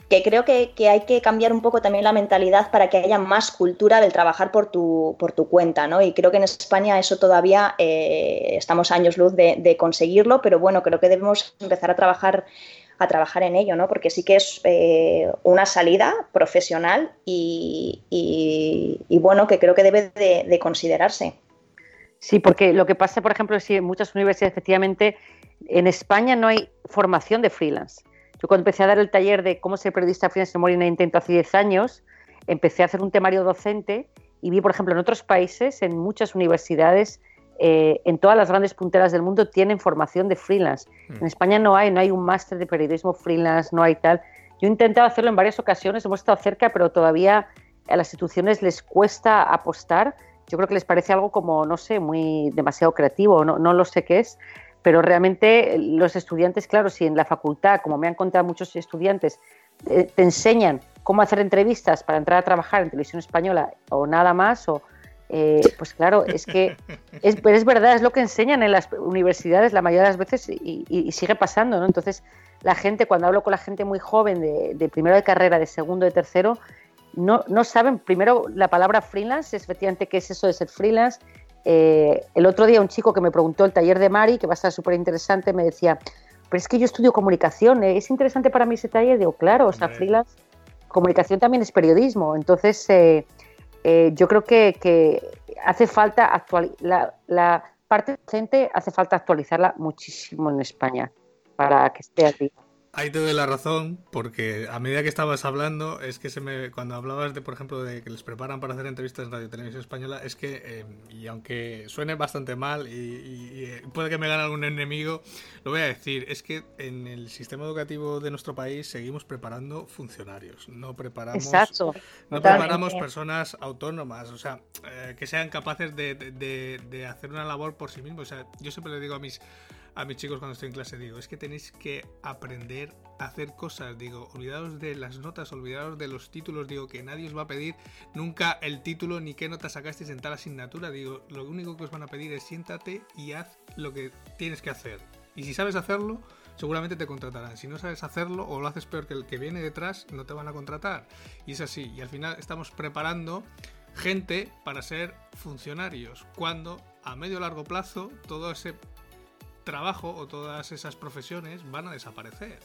creo que, hay que cambiar un poco también la mentalidad para que haya más cultura del trabajar por tu, por tu cuenta, ¿no? Y creo que en España eso todavía eh, estamos años luz de, de conseguirlo, pero bueno, creo que debemos empezar a trabajar a trabajar en ello, ¿no? Porque sí que es eh, una salida profesional y, bueno, que creo que debe de, considerarse. Sí, porque lo que pasa, por ejemplo, es que en muchas universidades, efectivamente, en España no hay formación de freelance. Yo cuando empecé a dar el taller de cómo ser periodista freelance en Molina Intento hace 10 años, empecé a hacer un temario docente y vi, por ejemplo, en otros países, en muchas universidades, eh, en todas las grandes punteras del mundo tienen formación de freelance. Hmm. En España no hay, no hay un máster de periodismo freelance, no hay tal. Yo he intentado hacerlo en varias ocasiones, hemos estado cerca, pero todavía a las instituciones les cuesta apostar. Yo creo que les parece algo como, no sé, muy demasiado creativo, no, no lo sé qué es, pero realmente los estudiantes, claro, si en la facultad, como me han contado muchos estudiantes, eh, te enseñan cómo hacer entrevistas para entrar a trabajar en televisión española o nada más, o, eh, pues claro, es que es, pero es verdad, es lo que enseñan en las universidades la mayoría de las veces y, sigue pasando, ¿no? Entonces, la gente, cuando hablo con la gente muy joven de, primero de carrera, de segundo, de tercero, no, no, saben, primero, la palabra freelance, efectivamente, qué es eso de ser freelance. Eh, el otro día un chico que me preguntó el taller de Mari, que va a estar súper interesante, me decía, pero es que yo estudio comunicación, ¿eh? ¿es interesante para mí ese taller? Digo, claro, o sea, freelance, comunicación también es periodismo, entonces... Eh, yo creo que, hace falta actualizar la, parte docente hace falta actualizarla muchísimo en España para que esté aquí. Ahí te doy la razón, porque a medida que estabas hablando, es que se me, cuando hablabas de, por ejemplo, de que les preparan para hacer entrevistas en Radio Televisión Española, es que, eh, y aunque suene bastante mal y, eh, puede que me gane algún enemigo, lo voy a decir, es que en el sistema educativo de nuestro país seguimos preparando funcionarios, no preparamos, no preparamos personas autónomas, o sea, eh, que sean capaces de, de hacer una labor por sí mismos. O sea, yo siempre le digo a mis a mis chicos cuando estoy en clase, digo, es que tenéis que aprender a hacer cosas, digo, olvidaos de las notas, olvidaos de los títulos, digo, que nadie os va a pedir nunca el título ni qué nota sacasteis en tal asignatura, digo, lo único que os van a pedir es siéntate y haz lo que tienes que hacer. Y si sabes hacerlo, seguramente te contratarán. Si no sabes hacerlo o lo haces peor que el que viene detrás, no te van a contratar. Y es así. Y al final estamos preparando gente para ser funcionarios, cuando a medio largo plazo todo ese trabajo o todas esas profesiones van a desaparecer.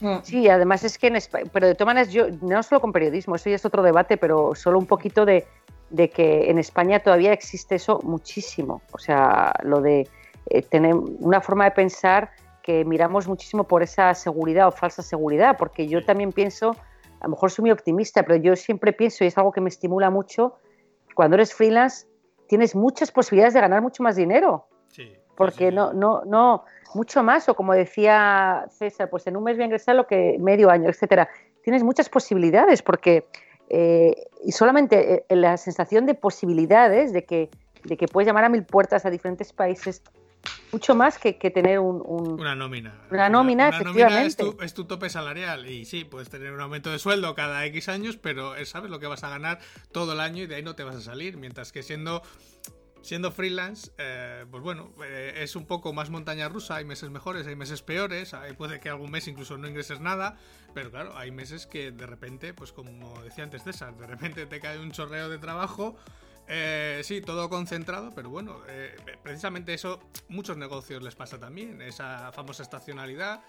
Mm. Sí, además es que en España, pero de todas maneras, yo no solo con periodismo, eso ya es otro debate, pero solo un poquito de, que en España todavía existe eso muchísimo. O sea, lo de eh, tener una forma de pensar que miramos muchísimo por esa seguridad o falsa seguridad, porque yo también pienso, a lo mejor soy muy optimista, pero yo siempre pienso, y es algo que me estimula mucho, cuando eres freelance tienes muchas posibilidades de ganar mucho más dinero. Sí porque no, no, no, mucho más, o como decía César, pues en un mes voy a ingresar lo que medio año, etcétera. Tienes muchas posibilidades, porque eh, y solamente eh, la sensación de posibilidades, de que, de que puedes llamar a mil puertas a diferentes países, mucho más que, tener un, una nómina. Una nómina, efectivamente. es, tu, tope salarial y sí, puedes tener un aumento de sueldo cada X años, pero sabes lo que vas a ganar todo el año y de ahí no te vas a salir. Mientras que siendo Siendo freelance, eh, pues bueno, eh, es un poco más montaña rusa, hay meses mejores, hay meses peores, puede que algún mes incluso no ingreses nada, pero claro, hay meses que de repente, pues como decía antes César, de repente te cae un chorreo de trabajo, eh, sí, todo concentrado, pero bueno, precisamente eso muchos negocios les pasa también, esa famosa estacionalidad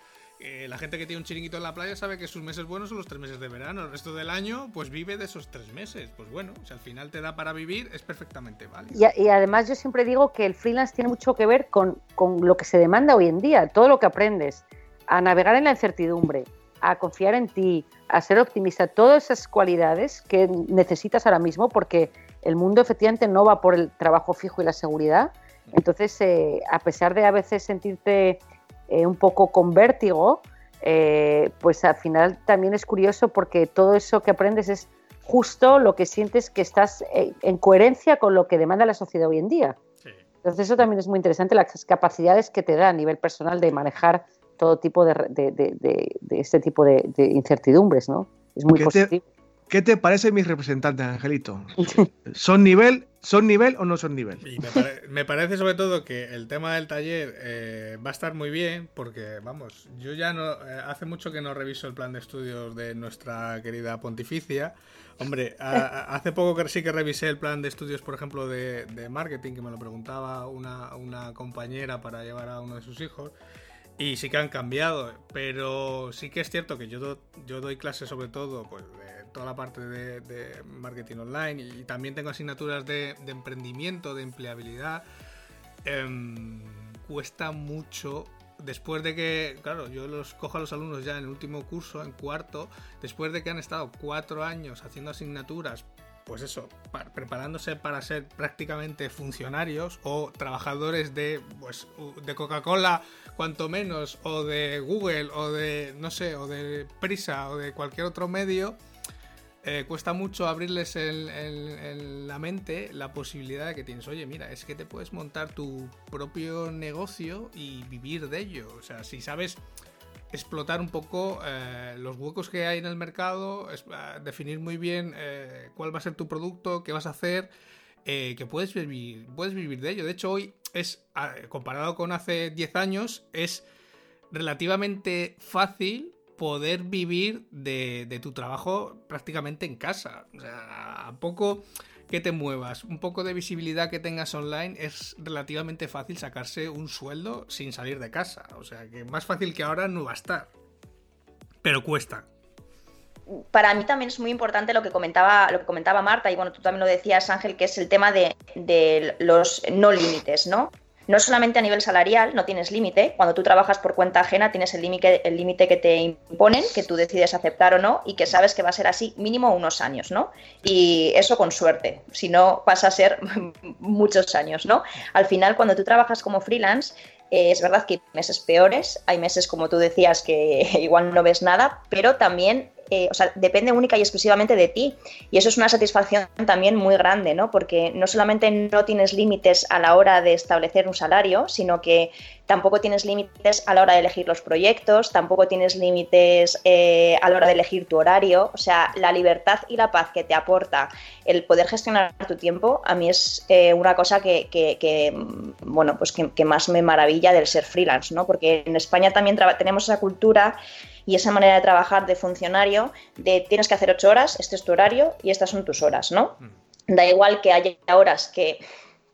la gente que tiene un chiringuito en la playa sabe que sus meses buenos son los tres meses de verano. El resto del año, pues vive de esos tres meses. Pues bueno, si al final te da para vivir, es perfectamente válido. Y, además yo siempre digo que el freelance tiene mucho que ver con, con lo que se demanda hoy en día, todo lo que aprendes, a navegar en la incertidumbre, a confiar en ti, a ser optimista, todas esas cualidades que necesitas ahora mismo, porque el mundo efectivamente no va por el trabajo fijo y la seguridad. Entonces, eh, a pesar de a veces sentirte eh, un poco con vértigo, eh, pues al final también es curioso porque todo eso que aprendes es justo lo que sientes que estás eh, en coherencia con lo que demanda la sociedad hoy en día. Entonces eso también es muy interesante, las capacidades que te da a nivel personal de manejar todo tipo de, este tipo de, incertidumbres, ¿no? Es muy positivo. ¿Qué te parecen mis representantes, Angelito? ¿Son nivel, son nivel o no son nivel? me, parece sobre todo que el tema del taller eh, va a estar muy bien porque, vamos, yo ya no eh, hace mucho que no reviso el plan de estudios de nuestra querida pontificia. Hombre, hace poco que sí que revisé el plan de estudios, por ejemplo, de, marketing, que me lo preguntaba una, una compañera para llevar a uno de sus hijos. Y sí que han cambiado, pero sí que es cierto que yo, yo doy clases sobre todo pues, de toda la parte de, marketing online y, también tengo asignaturas de, emprendimiento, de empleabilidad. Em, cuesta mucho después de que, claro, yo los cojo a los alumnos ya en el último curso, en cuarto, después de que han estado cuatro años haciendo asignaturas pues eso, preparándose para ser prácticamente funcionarios o trabajadores de, pues, de Coca-Cola, cuanto menos, o de Google, o de, no sé, o de Prisa, o de cualquier otro medio, eh, cuesta mucho abrirles en la mente la posibilidad de que tienes, oye, mira, es que te puedes montar tu propio negocio y vivir de ello. O sea, si sabes explotar un poco eh, los huecos que hay en el mercado, eh, definir muy bien eh, cuál va a ser tu producto, qué vas a hacer, que puedes vivir, puedes vivir de ello. De hecho, hoy es, comparado con hace 10 años, es relativamente fácil poder vivir de, de tu trabajo prácticamente en casa. O sea, a poco que te muevas, un poco de visibilidad que tengas online, es relativamente fácil sacarse un sueldo sin salir de casa. O sea, que más fácil que ahora no va a estar. Pero cuesta. Para mí también es muy importante lo que comentaba, lo que comentaba Marta, y bueno, tú también lo decías, Ángel, que es el tema de, los no límites, ¿no? No solamente a nivel salarial, no tienes límite. Cuando tú trabajas por cuenta ajena, tienes el límite el límite que te imponen, que tú decides aceptar o no, y que sabes que va a ser así mínimo unos años, ¿no? Y eso con suerte, si no pasa a ser muchos años, ¿no? Al final, cuando tú trabajas como freelance, eh, es verdad que hay meses peores, hay meses, como tú decías, que igual no ves nada, pero también o sea, depende única y exclusivamente de ti. Y eso es una satisfacción también muy grande, ¿no? Porque no solamente no tienes límites a la hora de establecer un salario, sino que tampoco tienes límites a la hora de elegir los proyectos, tampoco tienes límites eh, a la hora de elegir tu horario. O sea, la libertad y la paz que te aporta el poder gestionar tu tiempo, a mí es eh, una cosa que, bueno, pues que, más me maravilla del ser freelance, ¿no? Porque en España también tenemos esa cultura y esa manera de trabajar de funcionario de tienes que hacer ocho horas, este es tu horario y estas son tus horas, ¿no? Mm. Da igual que haya horas que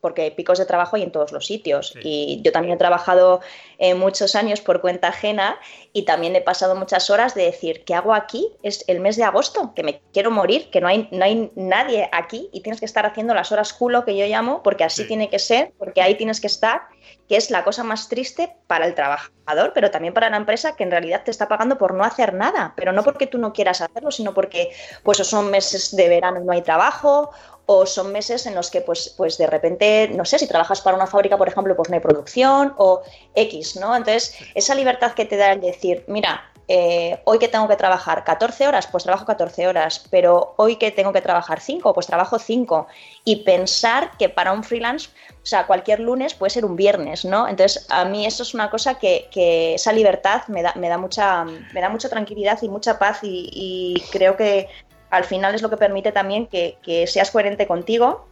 porque picos de trabajo hay en todos los sitios. Y yo también he trabajado eh, muchos años por cuenta ajena y también he pasado muchas horas de decir, ¿qué hago aquí? Es el mes de agosto, que me quiero morir, que no hay, no hay nadie aquí y tienes que estar haciendo las horas culo que yo llamo, porque así tiene que ser, porque ahí tienes que estar, que es la cosa más triste para el trabajador, pero también para la empresa que en realidad te está pagando por no hacer nada, pero no porque tú no quieras hacerlo, sino porque pues son meses de verano y no hay trabajo o son meses en los que pues, pues de repente, no sé, si trabajas para una fábrica, por ejemplo, pues no hay producción o X, ¿no? Entonces, esa libertad que te da el decir, mira, eh, hoy que tengo que trabajar 14 horas, pues trabajo 14 horas, pero hoy que tengo que trabajar 5, pues trabajo 5. Y pensar que para un freelance, o sea, cualquier lunes puede ser un viernes, ¿no? Entonces, a mí eso es una cosa que, esa libertad me da, me, da mucha, me da mucha tranquilidad y mucha paz y creo que al final es lo que permite también que, seas coherente contigo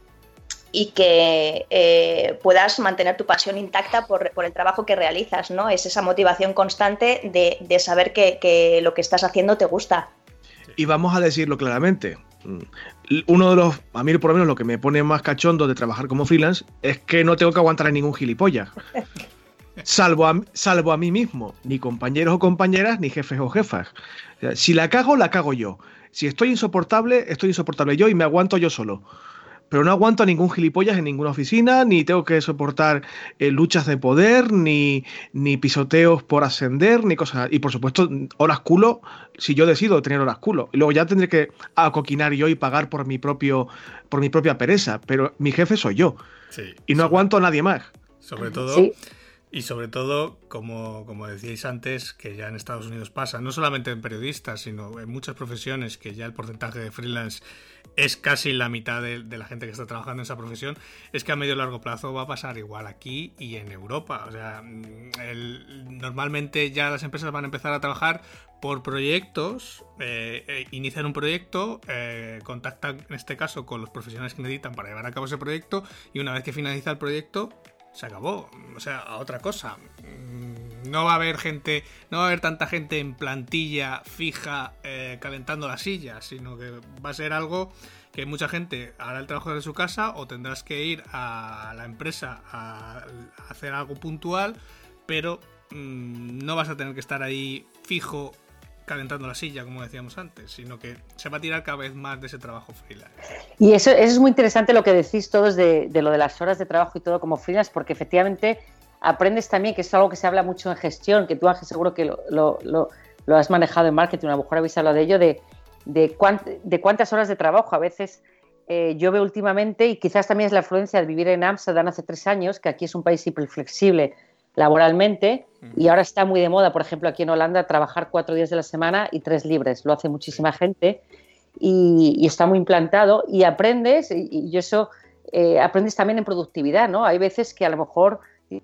y que eh, puedas mantener tu pasión intacta por, el trabajo que realizas, ¿no? Es esa motivación constante de, saber que, lo que estás haciendo te gusta. Y vamos a decirlo claramente. Uno de los, a mí por lo menos lo que me pone más cachondo de trabajar como freelance es que no tengo que aguantar a ningún gilipollas. Salvo a, salvo a mí mismo, ni compañeros o compañeras, ni jefes o jefas. si la cago, la cago yo. Si estoy insoportable, estoy insoportable yo y me aguanto yo solo. Pero no aguanto a ningún gilipollas en ninguna oficina, ni tengo que soportar eh, luchas de poder, ni, ni, pisoteos por ascender, ni cosas. Y por supuesto, horas culo, si yo decido tener horas culo. Y luego ya tendré que acoquinar yo y pagar por mi, propio, por mi propia pereza. Pero mi jefe soy yo. y no aguanto a nadie más. Sobre todo. Y sobre todo, como, como, decíais antes, que ya en Estados Unidos pasa, no solamente en periodistas, sino en muchas profesiones, que ya el porcentaje de freelance es casi la mitad de, la gente que está trabajando en esa profesión, es que a medio y largo plazo va a pasar igual aquí y en Europa. O sea, normalmente ya las empresas van a empezar a trabajar por proyectos, eh, eh, inician un proyecto, eh, contactan en este caso con los profesionales que necesitan para llevar a cabo ese proyecto y una vez que finaliza el proyecto se acabó. O sea, a otra cosa. Mm, no va a haber gente, no va a haber tanta gente en plantilla fija eh, calentando las sillas, sino que va a ser algo que mucha gente hará el trabajo de su casa o tendrás que ir a la empresa a, hacer algo puntual, pero mm, no vas a tener que estar ahí fijo calentando la silla, como decíamos antes, sino que se va a tirar cada vez más de ese trabajo freelance. Y eso, es muy interesante lo que decís todos de, lo de las horas de trabajo y todo como freelance, porque efectivamente aprendes también, que es algo que se habla mucho en gestión, que tú Ángel seguro que lo, has manejado en marketing, a lo mejor habéis hablado de ello, de, cuántas horas de trabajo a veces... Eh, yo veo últimamente, y quizás también es la influencia de vivir en Amsterdam hace tres años, que aquí es un país hiper flexible, laboralmente y ahora está muy de moda, por ejemplo, aquí en Holanda, trabajar cuatro días de la semana y tres libres. Lo hace muchísima gente y, está muy implantado y aprendes, y, eso eh, aprendes también en productividad, ¿no? Hay veces que a lo mejor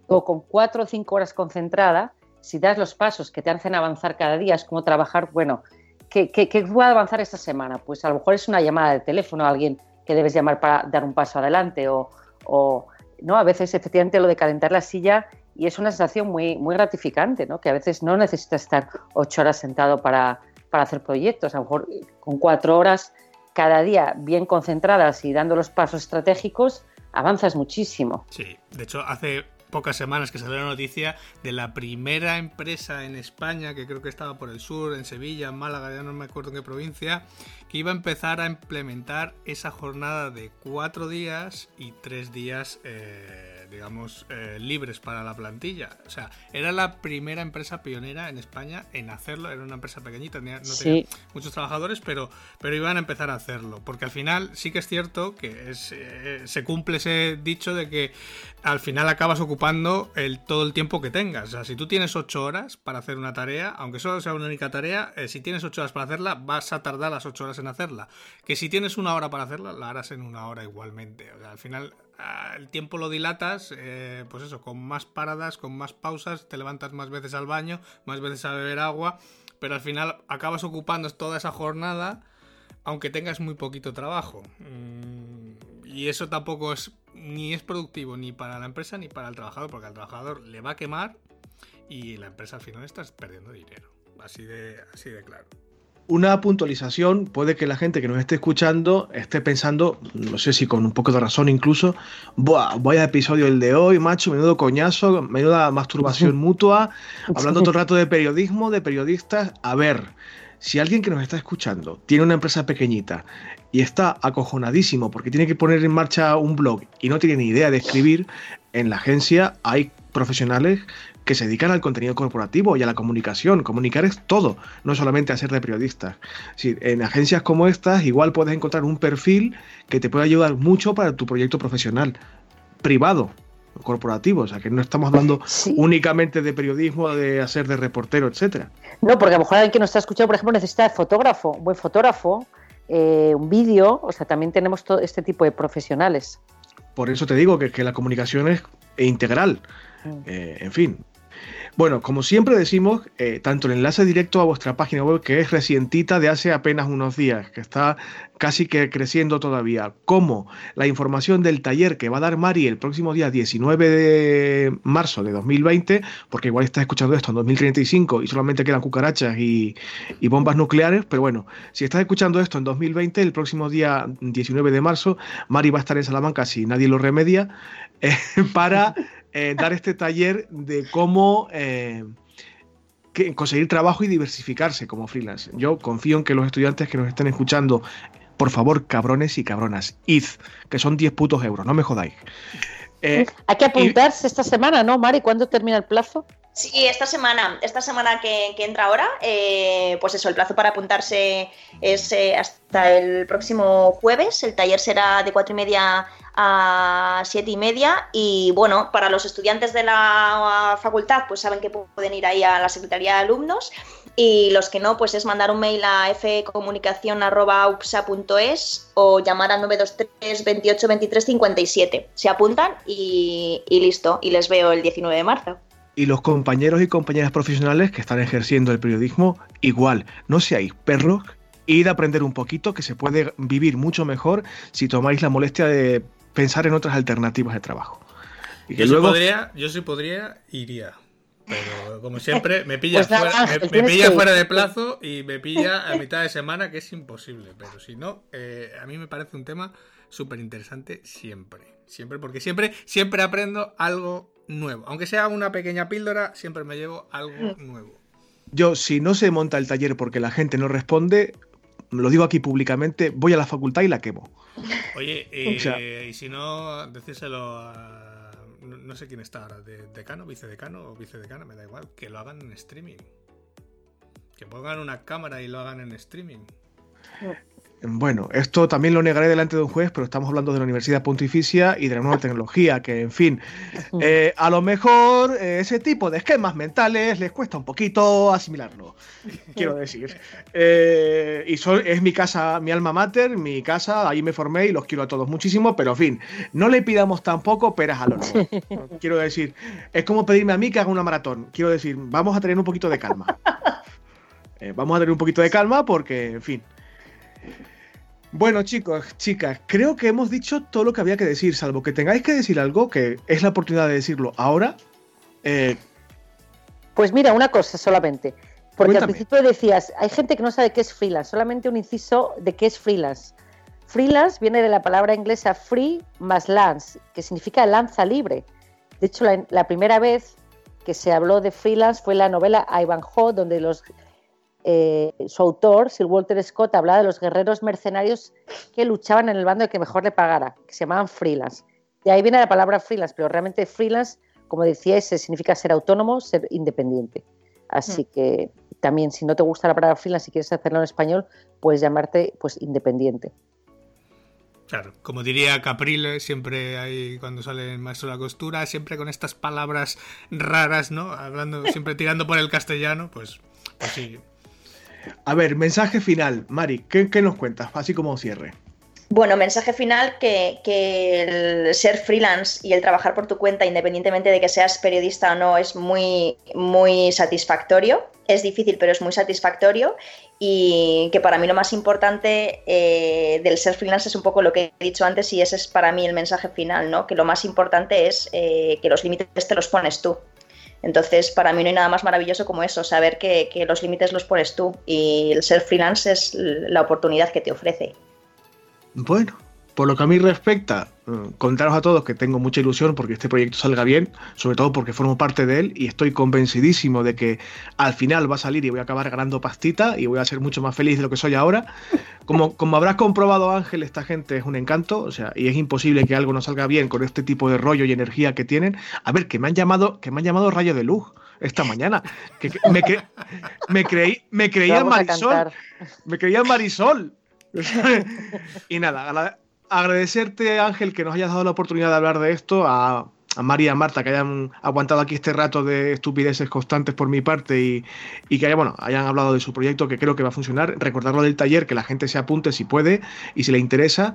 con cuatro o cinco horas concentrada, si das los pasos que te hacen avanzar cada día, es como trabajar, bueno, ¿qué, qué, qué voy a avanzar esta semana? Pues a lo mejor es una llamada de teléfono a alguien que debes llamar para dar un paso adelante o, o no, a veces efectivamente lo de calentar la silla y es una sensación muy, muy gratificante, ¿no? que a veces no necesitas estar ocho horas sentado para, hacer proyectos, a lo mejor con cuatro horas cada día bien concentradas y dando los pasos estratégicos, avanzas muchísimo. Sí, de hecho hace pocas semanas que salió la noticia de la primera empresa en España, que creo que estaba por el sur, en Sevilla, en Málaga, ya no me acuerdo en qué provincia, que iba a empezar a implementar esa jornada de cuatro días y tres días eh, digamos, eh, libres para la plantilla. O sea, era la primera empresa pionera en España en hacerlo. Era una empresa pequeñita, no tenía muchos trabajadores, pero, pero iban a empezar a hacerlo. Porque al final sí que es cierto que es, eh, se cumple ese dicho de que al final acabas ocupando el, todo el tiempo que tengas. O sea, si tú tienes ocho horas para hacer una tarea, aunque solo sea una única tarea, eh, si tienes ocho horas para hacerla, vas a tardar las ocho horas en hacerla. Que si tienes una hora para hacerla, la harás en una hora igualmente. O sea, al final el tiempo lo dilatas, eh, pues eso, con más paradas, con más pausas, te levantas más veces al baño, más veces a beber agua, pero al final acabas ocupando toda esa jornada, aunque tengas muy poquito trabajo. Mm, y eso tampoco es ni es productivo ni para la empresa ni para el trabajador, porque al trabajador le va a quemar y la empresa al final está perdiendo dinero. Así de, así de claro una puntualización, puede que la gente que nos esté escuchando esté pensando, no sé si con un poco de razón incluso, Buah, vaya episodio el de hoy, macho, menudo coñazo, menuda masturbación mutua, hablando todo el rato de periodismo, de periodistas. A ver, si alguien que nos está escuchando tiene una empresa pequeñita y está acojonadísimo porque tiene que poner en marcha un blog y no tiene ni idea de escribir, en la agencia hay profesionales que se dedican al contenido corporativo y a la comunicación. Comunicar es todo, no solamente a ser de periodista. en agencias como estas igual puedes encontrar un perfil que te puede ayudar mucho para tu proyecto profesional, privado, corporativo, o sea que no estamos hablando únicamente de periodismo, de hacer de reportero, etcétera. No, porque a lo mejor alguien que nos está escuchando, por ejemplo, necesita fotógrafo, un buen fotógrafo, eh, un vídeo, o sea, también tenemos todo este tipo de profesionales. Por eso te digo que, que la comunicación es integral. Mm. Eh, en fin, bueno, como siempre decimos, eh, tanto el enlace directo a vuestra página web, que es recientita de hace apenas unos días, que está casi que creciendo todavía, como la información del taller que va a dar Mari el próximo día 19 de marzo de 2020, porque igual está escuchando esto en 2035 y solamente quedan cucarachas y, bombas nucleares, pero bueno, si estás escuchando esto en 2020, el próximo día 19 de marzo, Mari va a estar en Salamanca si nadie lo remedia, eh, para eh, dar este taller de cómo eh, conseguir trabajo y diversificarse como freelance. Yo confío en que los estudiantes que nos estén escuchando, por favor, cabrones y cabronas, id, que son 10 putos euros, no me jodáis. Eh, Hay que apuntarse esta semana, ¿no, Mari? ¿Cuándo termina el plazo? Sí, esta semana, esta semana que, entra ahora, pues eso, el plazo para apuntarse es hasta el próximo jueves. El taller será de cuatro y media a siete y media y bueno, para los estudiantes de la facultad pues saben que pueden ir ahí a la Secretaría de Alumnos y los que no pues es mandar un mail a fcomunicación.upsa.es o llamar al 923 28 23 57. Se apuntan y, y listo, y les veo el 19 de marzo. Y los compañeros y compañeras profesionales que están ejerciendo el periodismo, igual, no seáis perros id a aprender un poquito que se puede vivir mucho mejor si tomáis la molestia de pensar en otras alternativas de trabajo. Y yo, luego... podría, yo sí podría, iría. Pero como siempre, me pilla, pues fuera, me, pilla fuera de plazo y me pilla a mitad de semana, que es imposible. Pero si no, eh, a mí me parece un tema súper interesante siempre. Siempre, porque siempre, siempre aprendo algo nuevo. Aunque sea una pequeña píldora, siempre me llevo algo mm. nuevo. Yo, si no se monta el taller porque la gente no responde, lo digo aquí públicamente, voy a la facultad y la quemo. Oye, eh, y si no, decírselo a. No sé quién está ahora, de, decano, vicedecano o vicedecana, me da igual, que lo hagan en streaming. Que pongan una cámara y lo hagan en streaming. Bueno, esto también lo negaré delante de un juez, pero estamos hablando de la Universidad Pontificia y de la nueva tecnología, que en fin, eh, a lo mejor eh, ese tipo de esquemas mentales les cuesta un poquito asimilarlo, quiero decir. Eh, y es mi casa, mi alma mater, mi casa, ahí me formé y los quiero a todos muchísimo, pero en fin, no le pidamos tampoco peras a los Quiero decir, es como pedirme a mí que haga una maratón. Quiero decir, vamos a tener un poquito de calma. vamos a tener un poquito de calma porque, en fin. Bueno, chicos, chicas, creo que hemos dicho todo lo que había que decir, salvo que tengáis que decir algo, que es la oportunidad de decirlo ahora. Eh, pues mira, una cosa solamente. Porque al principio decías, hay gente que no sabe qué es freelance, solamente un inciso de qué es freelance. Freelance viene de la palabra inglesa free más lance, que significa lanza libre. De hecho, la, la primera vez que se habló de freelance fue en la novela Ivanhoe, donde los eh, su autor, Sir Walter Scott, hablaba de los guerreros mercenarios que luchaban en el bando de que mejor le pagara, que se llamaban freelance. De ahí viene la palabra freelance, pero realmente freelance, como decíais, significa ser autónomo, ser independiente. Así mm. que también, si no te gusta la palabra freelance y quieres hacerlo en español, puedes llamarte pues independiente. Claro, como diría Caprile, siempre hay cuando sale el maestro de la costura, siempre con estas palabras raras, ¿no? Hablando, siempre tirando por el castellano, pues, pues sí. A ver, mensaje final, Mari, ¿qué, nos cuentas? Así como cierre. Bueno, mensaje final que, que, el ser freelance y el trabajar por tu cuenta, independientemente de que seas periodista o no, es muy, muy satisfactorio. Es difícil, pero es muy satisfactorio y que para mí lo más importante eh, del ser freelance es un poco lo que he dicho antes y ese es para mí el mensaje final, ¿no? Que lo más importante es eh, que los límites te los pones tú. Entonces, para mí no hay nada más maravilloso como eso, saber que, los límites los pones tú y el ser freelance es la oportunidad que te ofrece. Bueno, por lo que a mí respecta, mm, contaros a todos que tengo mucha ilusión porque este proyecto salga bien, sobre todo porque formo parte de él y estoy convencidísimo de que al final va a salir y voy a acabar ganando pastita y voy a ser mucho más feliz de lo que soy ahora. Como, como habrás comprobado Ángel, esta gente es un encanto, o sea, y es imposible que algo no salga bien con este tipo de rollo y energía que tienen. A ver, que me han llamado, que me han llamado rayo de luz esta mañana. Que, me, me, creí, me creía Marisol. Me creía Marisol. y nada, agradecerte, Ángel, que nos hayas dado la oportunidad de hablar de esto, a, María y a Marta, que hayan aguantado aquí este rato de estupideces constantes por mi parte y, que haya, bueno, hayan hablado de su proyecto, que creo que va a funcionar. Recordarlo del taller, que la gente se apunte si puede y si le interesa,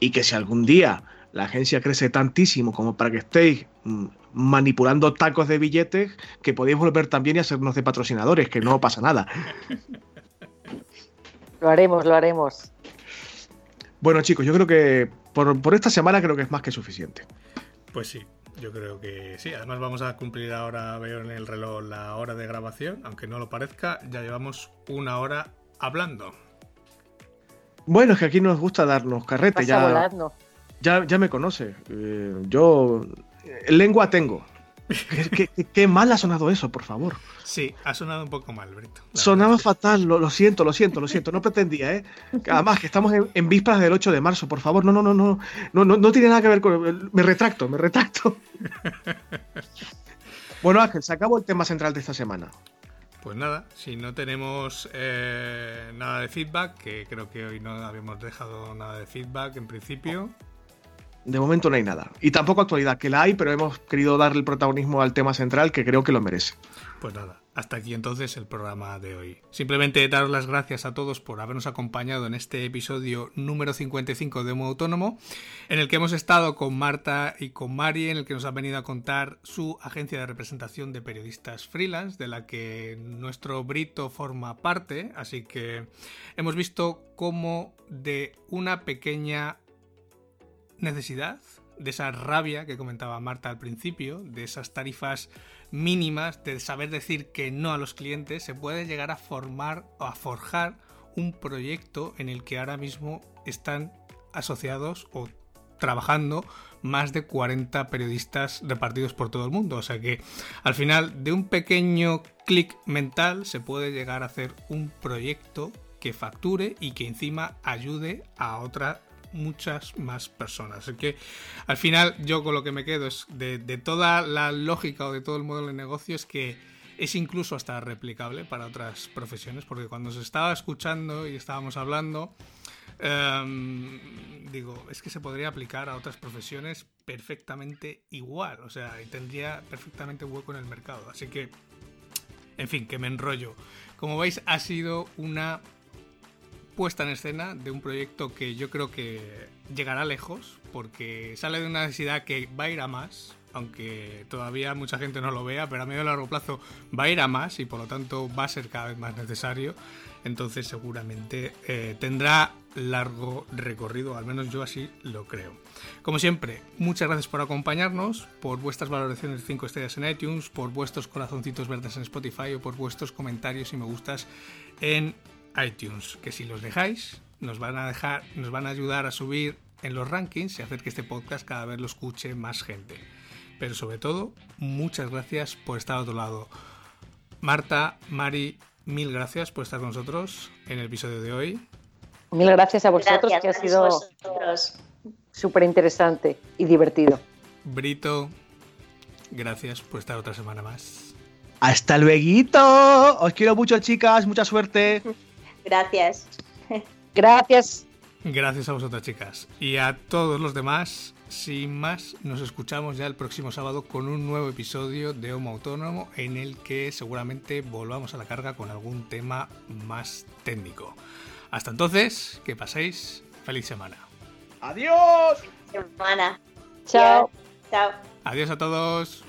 y que si algún día la agencia crece tantísimo como para que estéis mm, manipulando tacos de billetes, que podéis volver también y hacernos de patrocinadores, que no pasa nada. Lo haremos, lo haremos. Bueno, chicos, yo creo que por, esta semana creo que es más que suficiente. Pues sí, yo creo que sí. Además vamos a cumplir ahora, veo en el reloj, la hora de grabación. Aunque no lo parezca, ya llevamos una hora hablando. Bueno, es que aquí nos gusta darnos carrete. Ya, ya, ya, me conoce. Eh, yo lengua tengo. ¿Qué, mal ha sonado eso, por favor. Sí, ha sonado un poco mal, Brito. Sonaba fatal, lo, siento, lo siento, lo siento. No pretendía, ¿eh? Además, que estamos en, vísperas del 8 de marzo, por favor. No, no, no, no, no, no, no tiene nada que ver con. Me retracto, me retracto. bueno, Ángel, se acabó el tema central de esta semana. Pues nada, si no tenemos eh, nada de feedback, que creo que hoy no habíamos dejado nada de feedback en principio. De momento no hay nada. Y tampoco actualidad, que la hay, pero hemos querido darle el protagonismo al tema central que creo que lo merece. Pues nada, hasta aquí entonces el programa de hoy. Simplemente daros las gracias a todos por habernos acompañado en este episodio número 55 de Homo Autónomo, en el que hemos estado con Marta y con Mari, en el que nos han venido a contar su agencia de representación de periodistas freelance, de la que nuestro Brito forma parte. Así que hemos visto cómo de una pequeña necesidad, de esa rabia que comentaba Marta al principio, de esas tarifas mínimas, de saber decir que no a los clientes, se puede llegar a formar o a forjar un proyecto en el que ahora mismo están asociados o trabajando más de 40 periodistas repartidos por todo el mundo. O sea que al final de un pequeño clic mental se puede llegar a hacer un proyecto que facture y que encima ayude a otra muchas más personas. Así que al final yo con lo que me quedo es de, toda la lógica o de todo el modelo de negocio es que es incluso hasta replicable para otras profesiones, porque cuando se estaba escuchando y estábamos hablando, em, digo, es que se podría aplicar a otras profesiones perfectamente igual, o sea, tendría perfectamente hueco en el mercado. Así que, en fin, que me enrollo. Como veis, ha sido una puesta en escena de un proyecto que yo creo que llegará lejos, porque sale de una necesidad que va a ir a más, aunque todavía mucha gente no lo vea, pero a medio y largo plazo va a ir a más y por lo tanto va a ser cada vez más necesario. Entonces seguramente eh, tendrá largo recorrido, al menos yo así lo creo. Como siempre, muchas gracias por acompañarnos, por vuestras valoraciones de 5 estrellas en iTunes, por vuestros corazoncitos verdes en Spotify o por vuestros comentarios y me gustas en iTunes, que si los dejáis nos van a dejar, nos van a ayudar a subir en los rankings y hacer que este podcast cada vez lo escuche más gente. Pero sobre todo, muchas gracias por estar a otro lado. Marta, Mari, mil gracias por estar con nosotros en el episodio de hoy. Mil gracias a vosotros, que ha sido súper interesante y divertido. Brito, gracias por estar otra semana más. Hasta luego. Os quiero mucho, chicas. Mucha suerte. Gracias. Gracias. Gracias a vosotras, chicas. Y a todos los demás, sin más, nos escuchamos ya el próximo sábado con un nuevo episodio de Homo Autónomo en el que seguramente volvamos a la carga con algún tema más técnico. Hasta entonces, que paséis feliz semana. Adiós. Semana. Chao. Chao. Adiós a todos.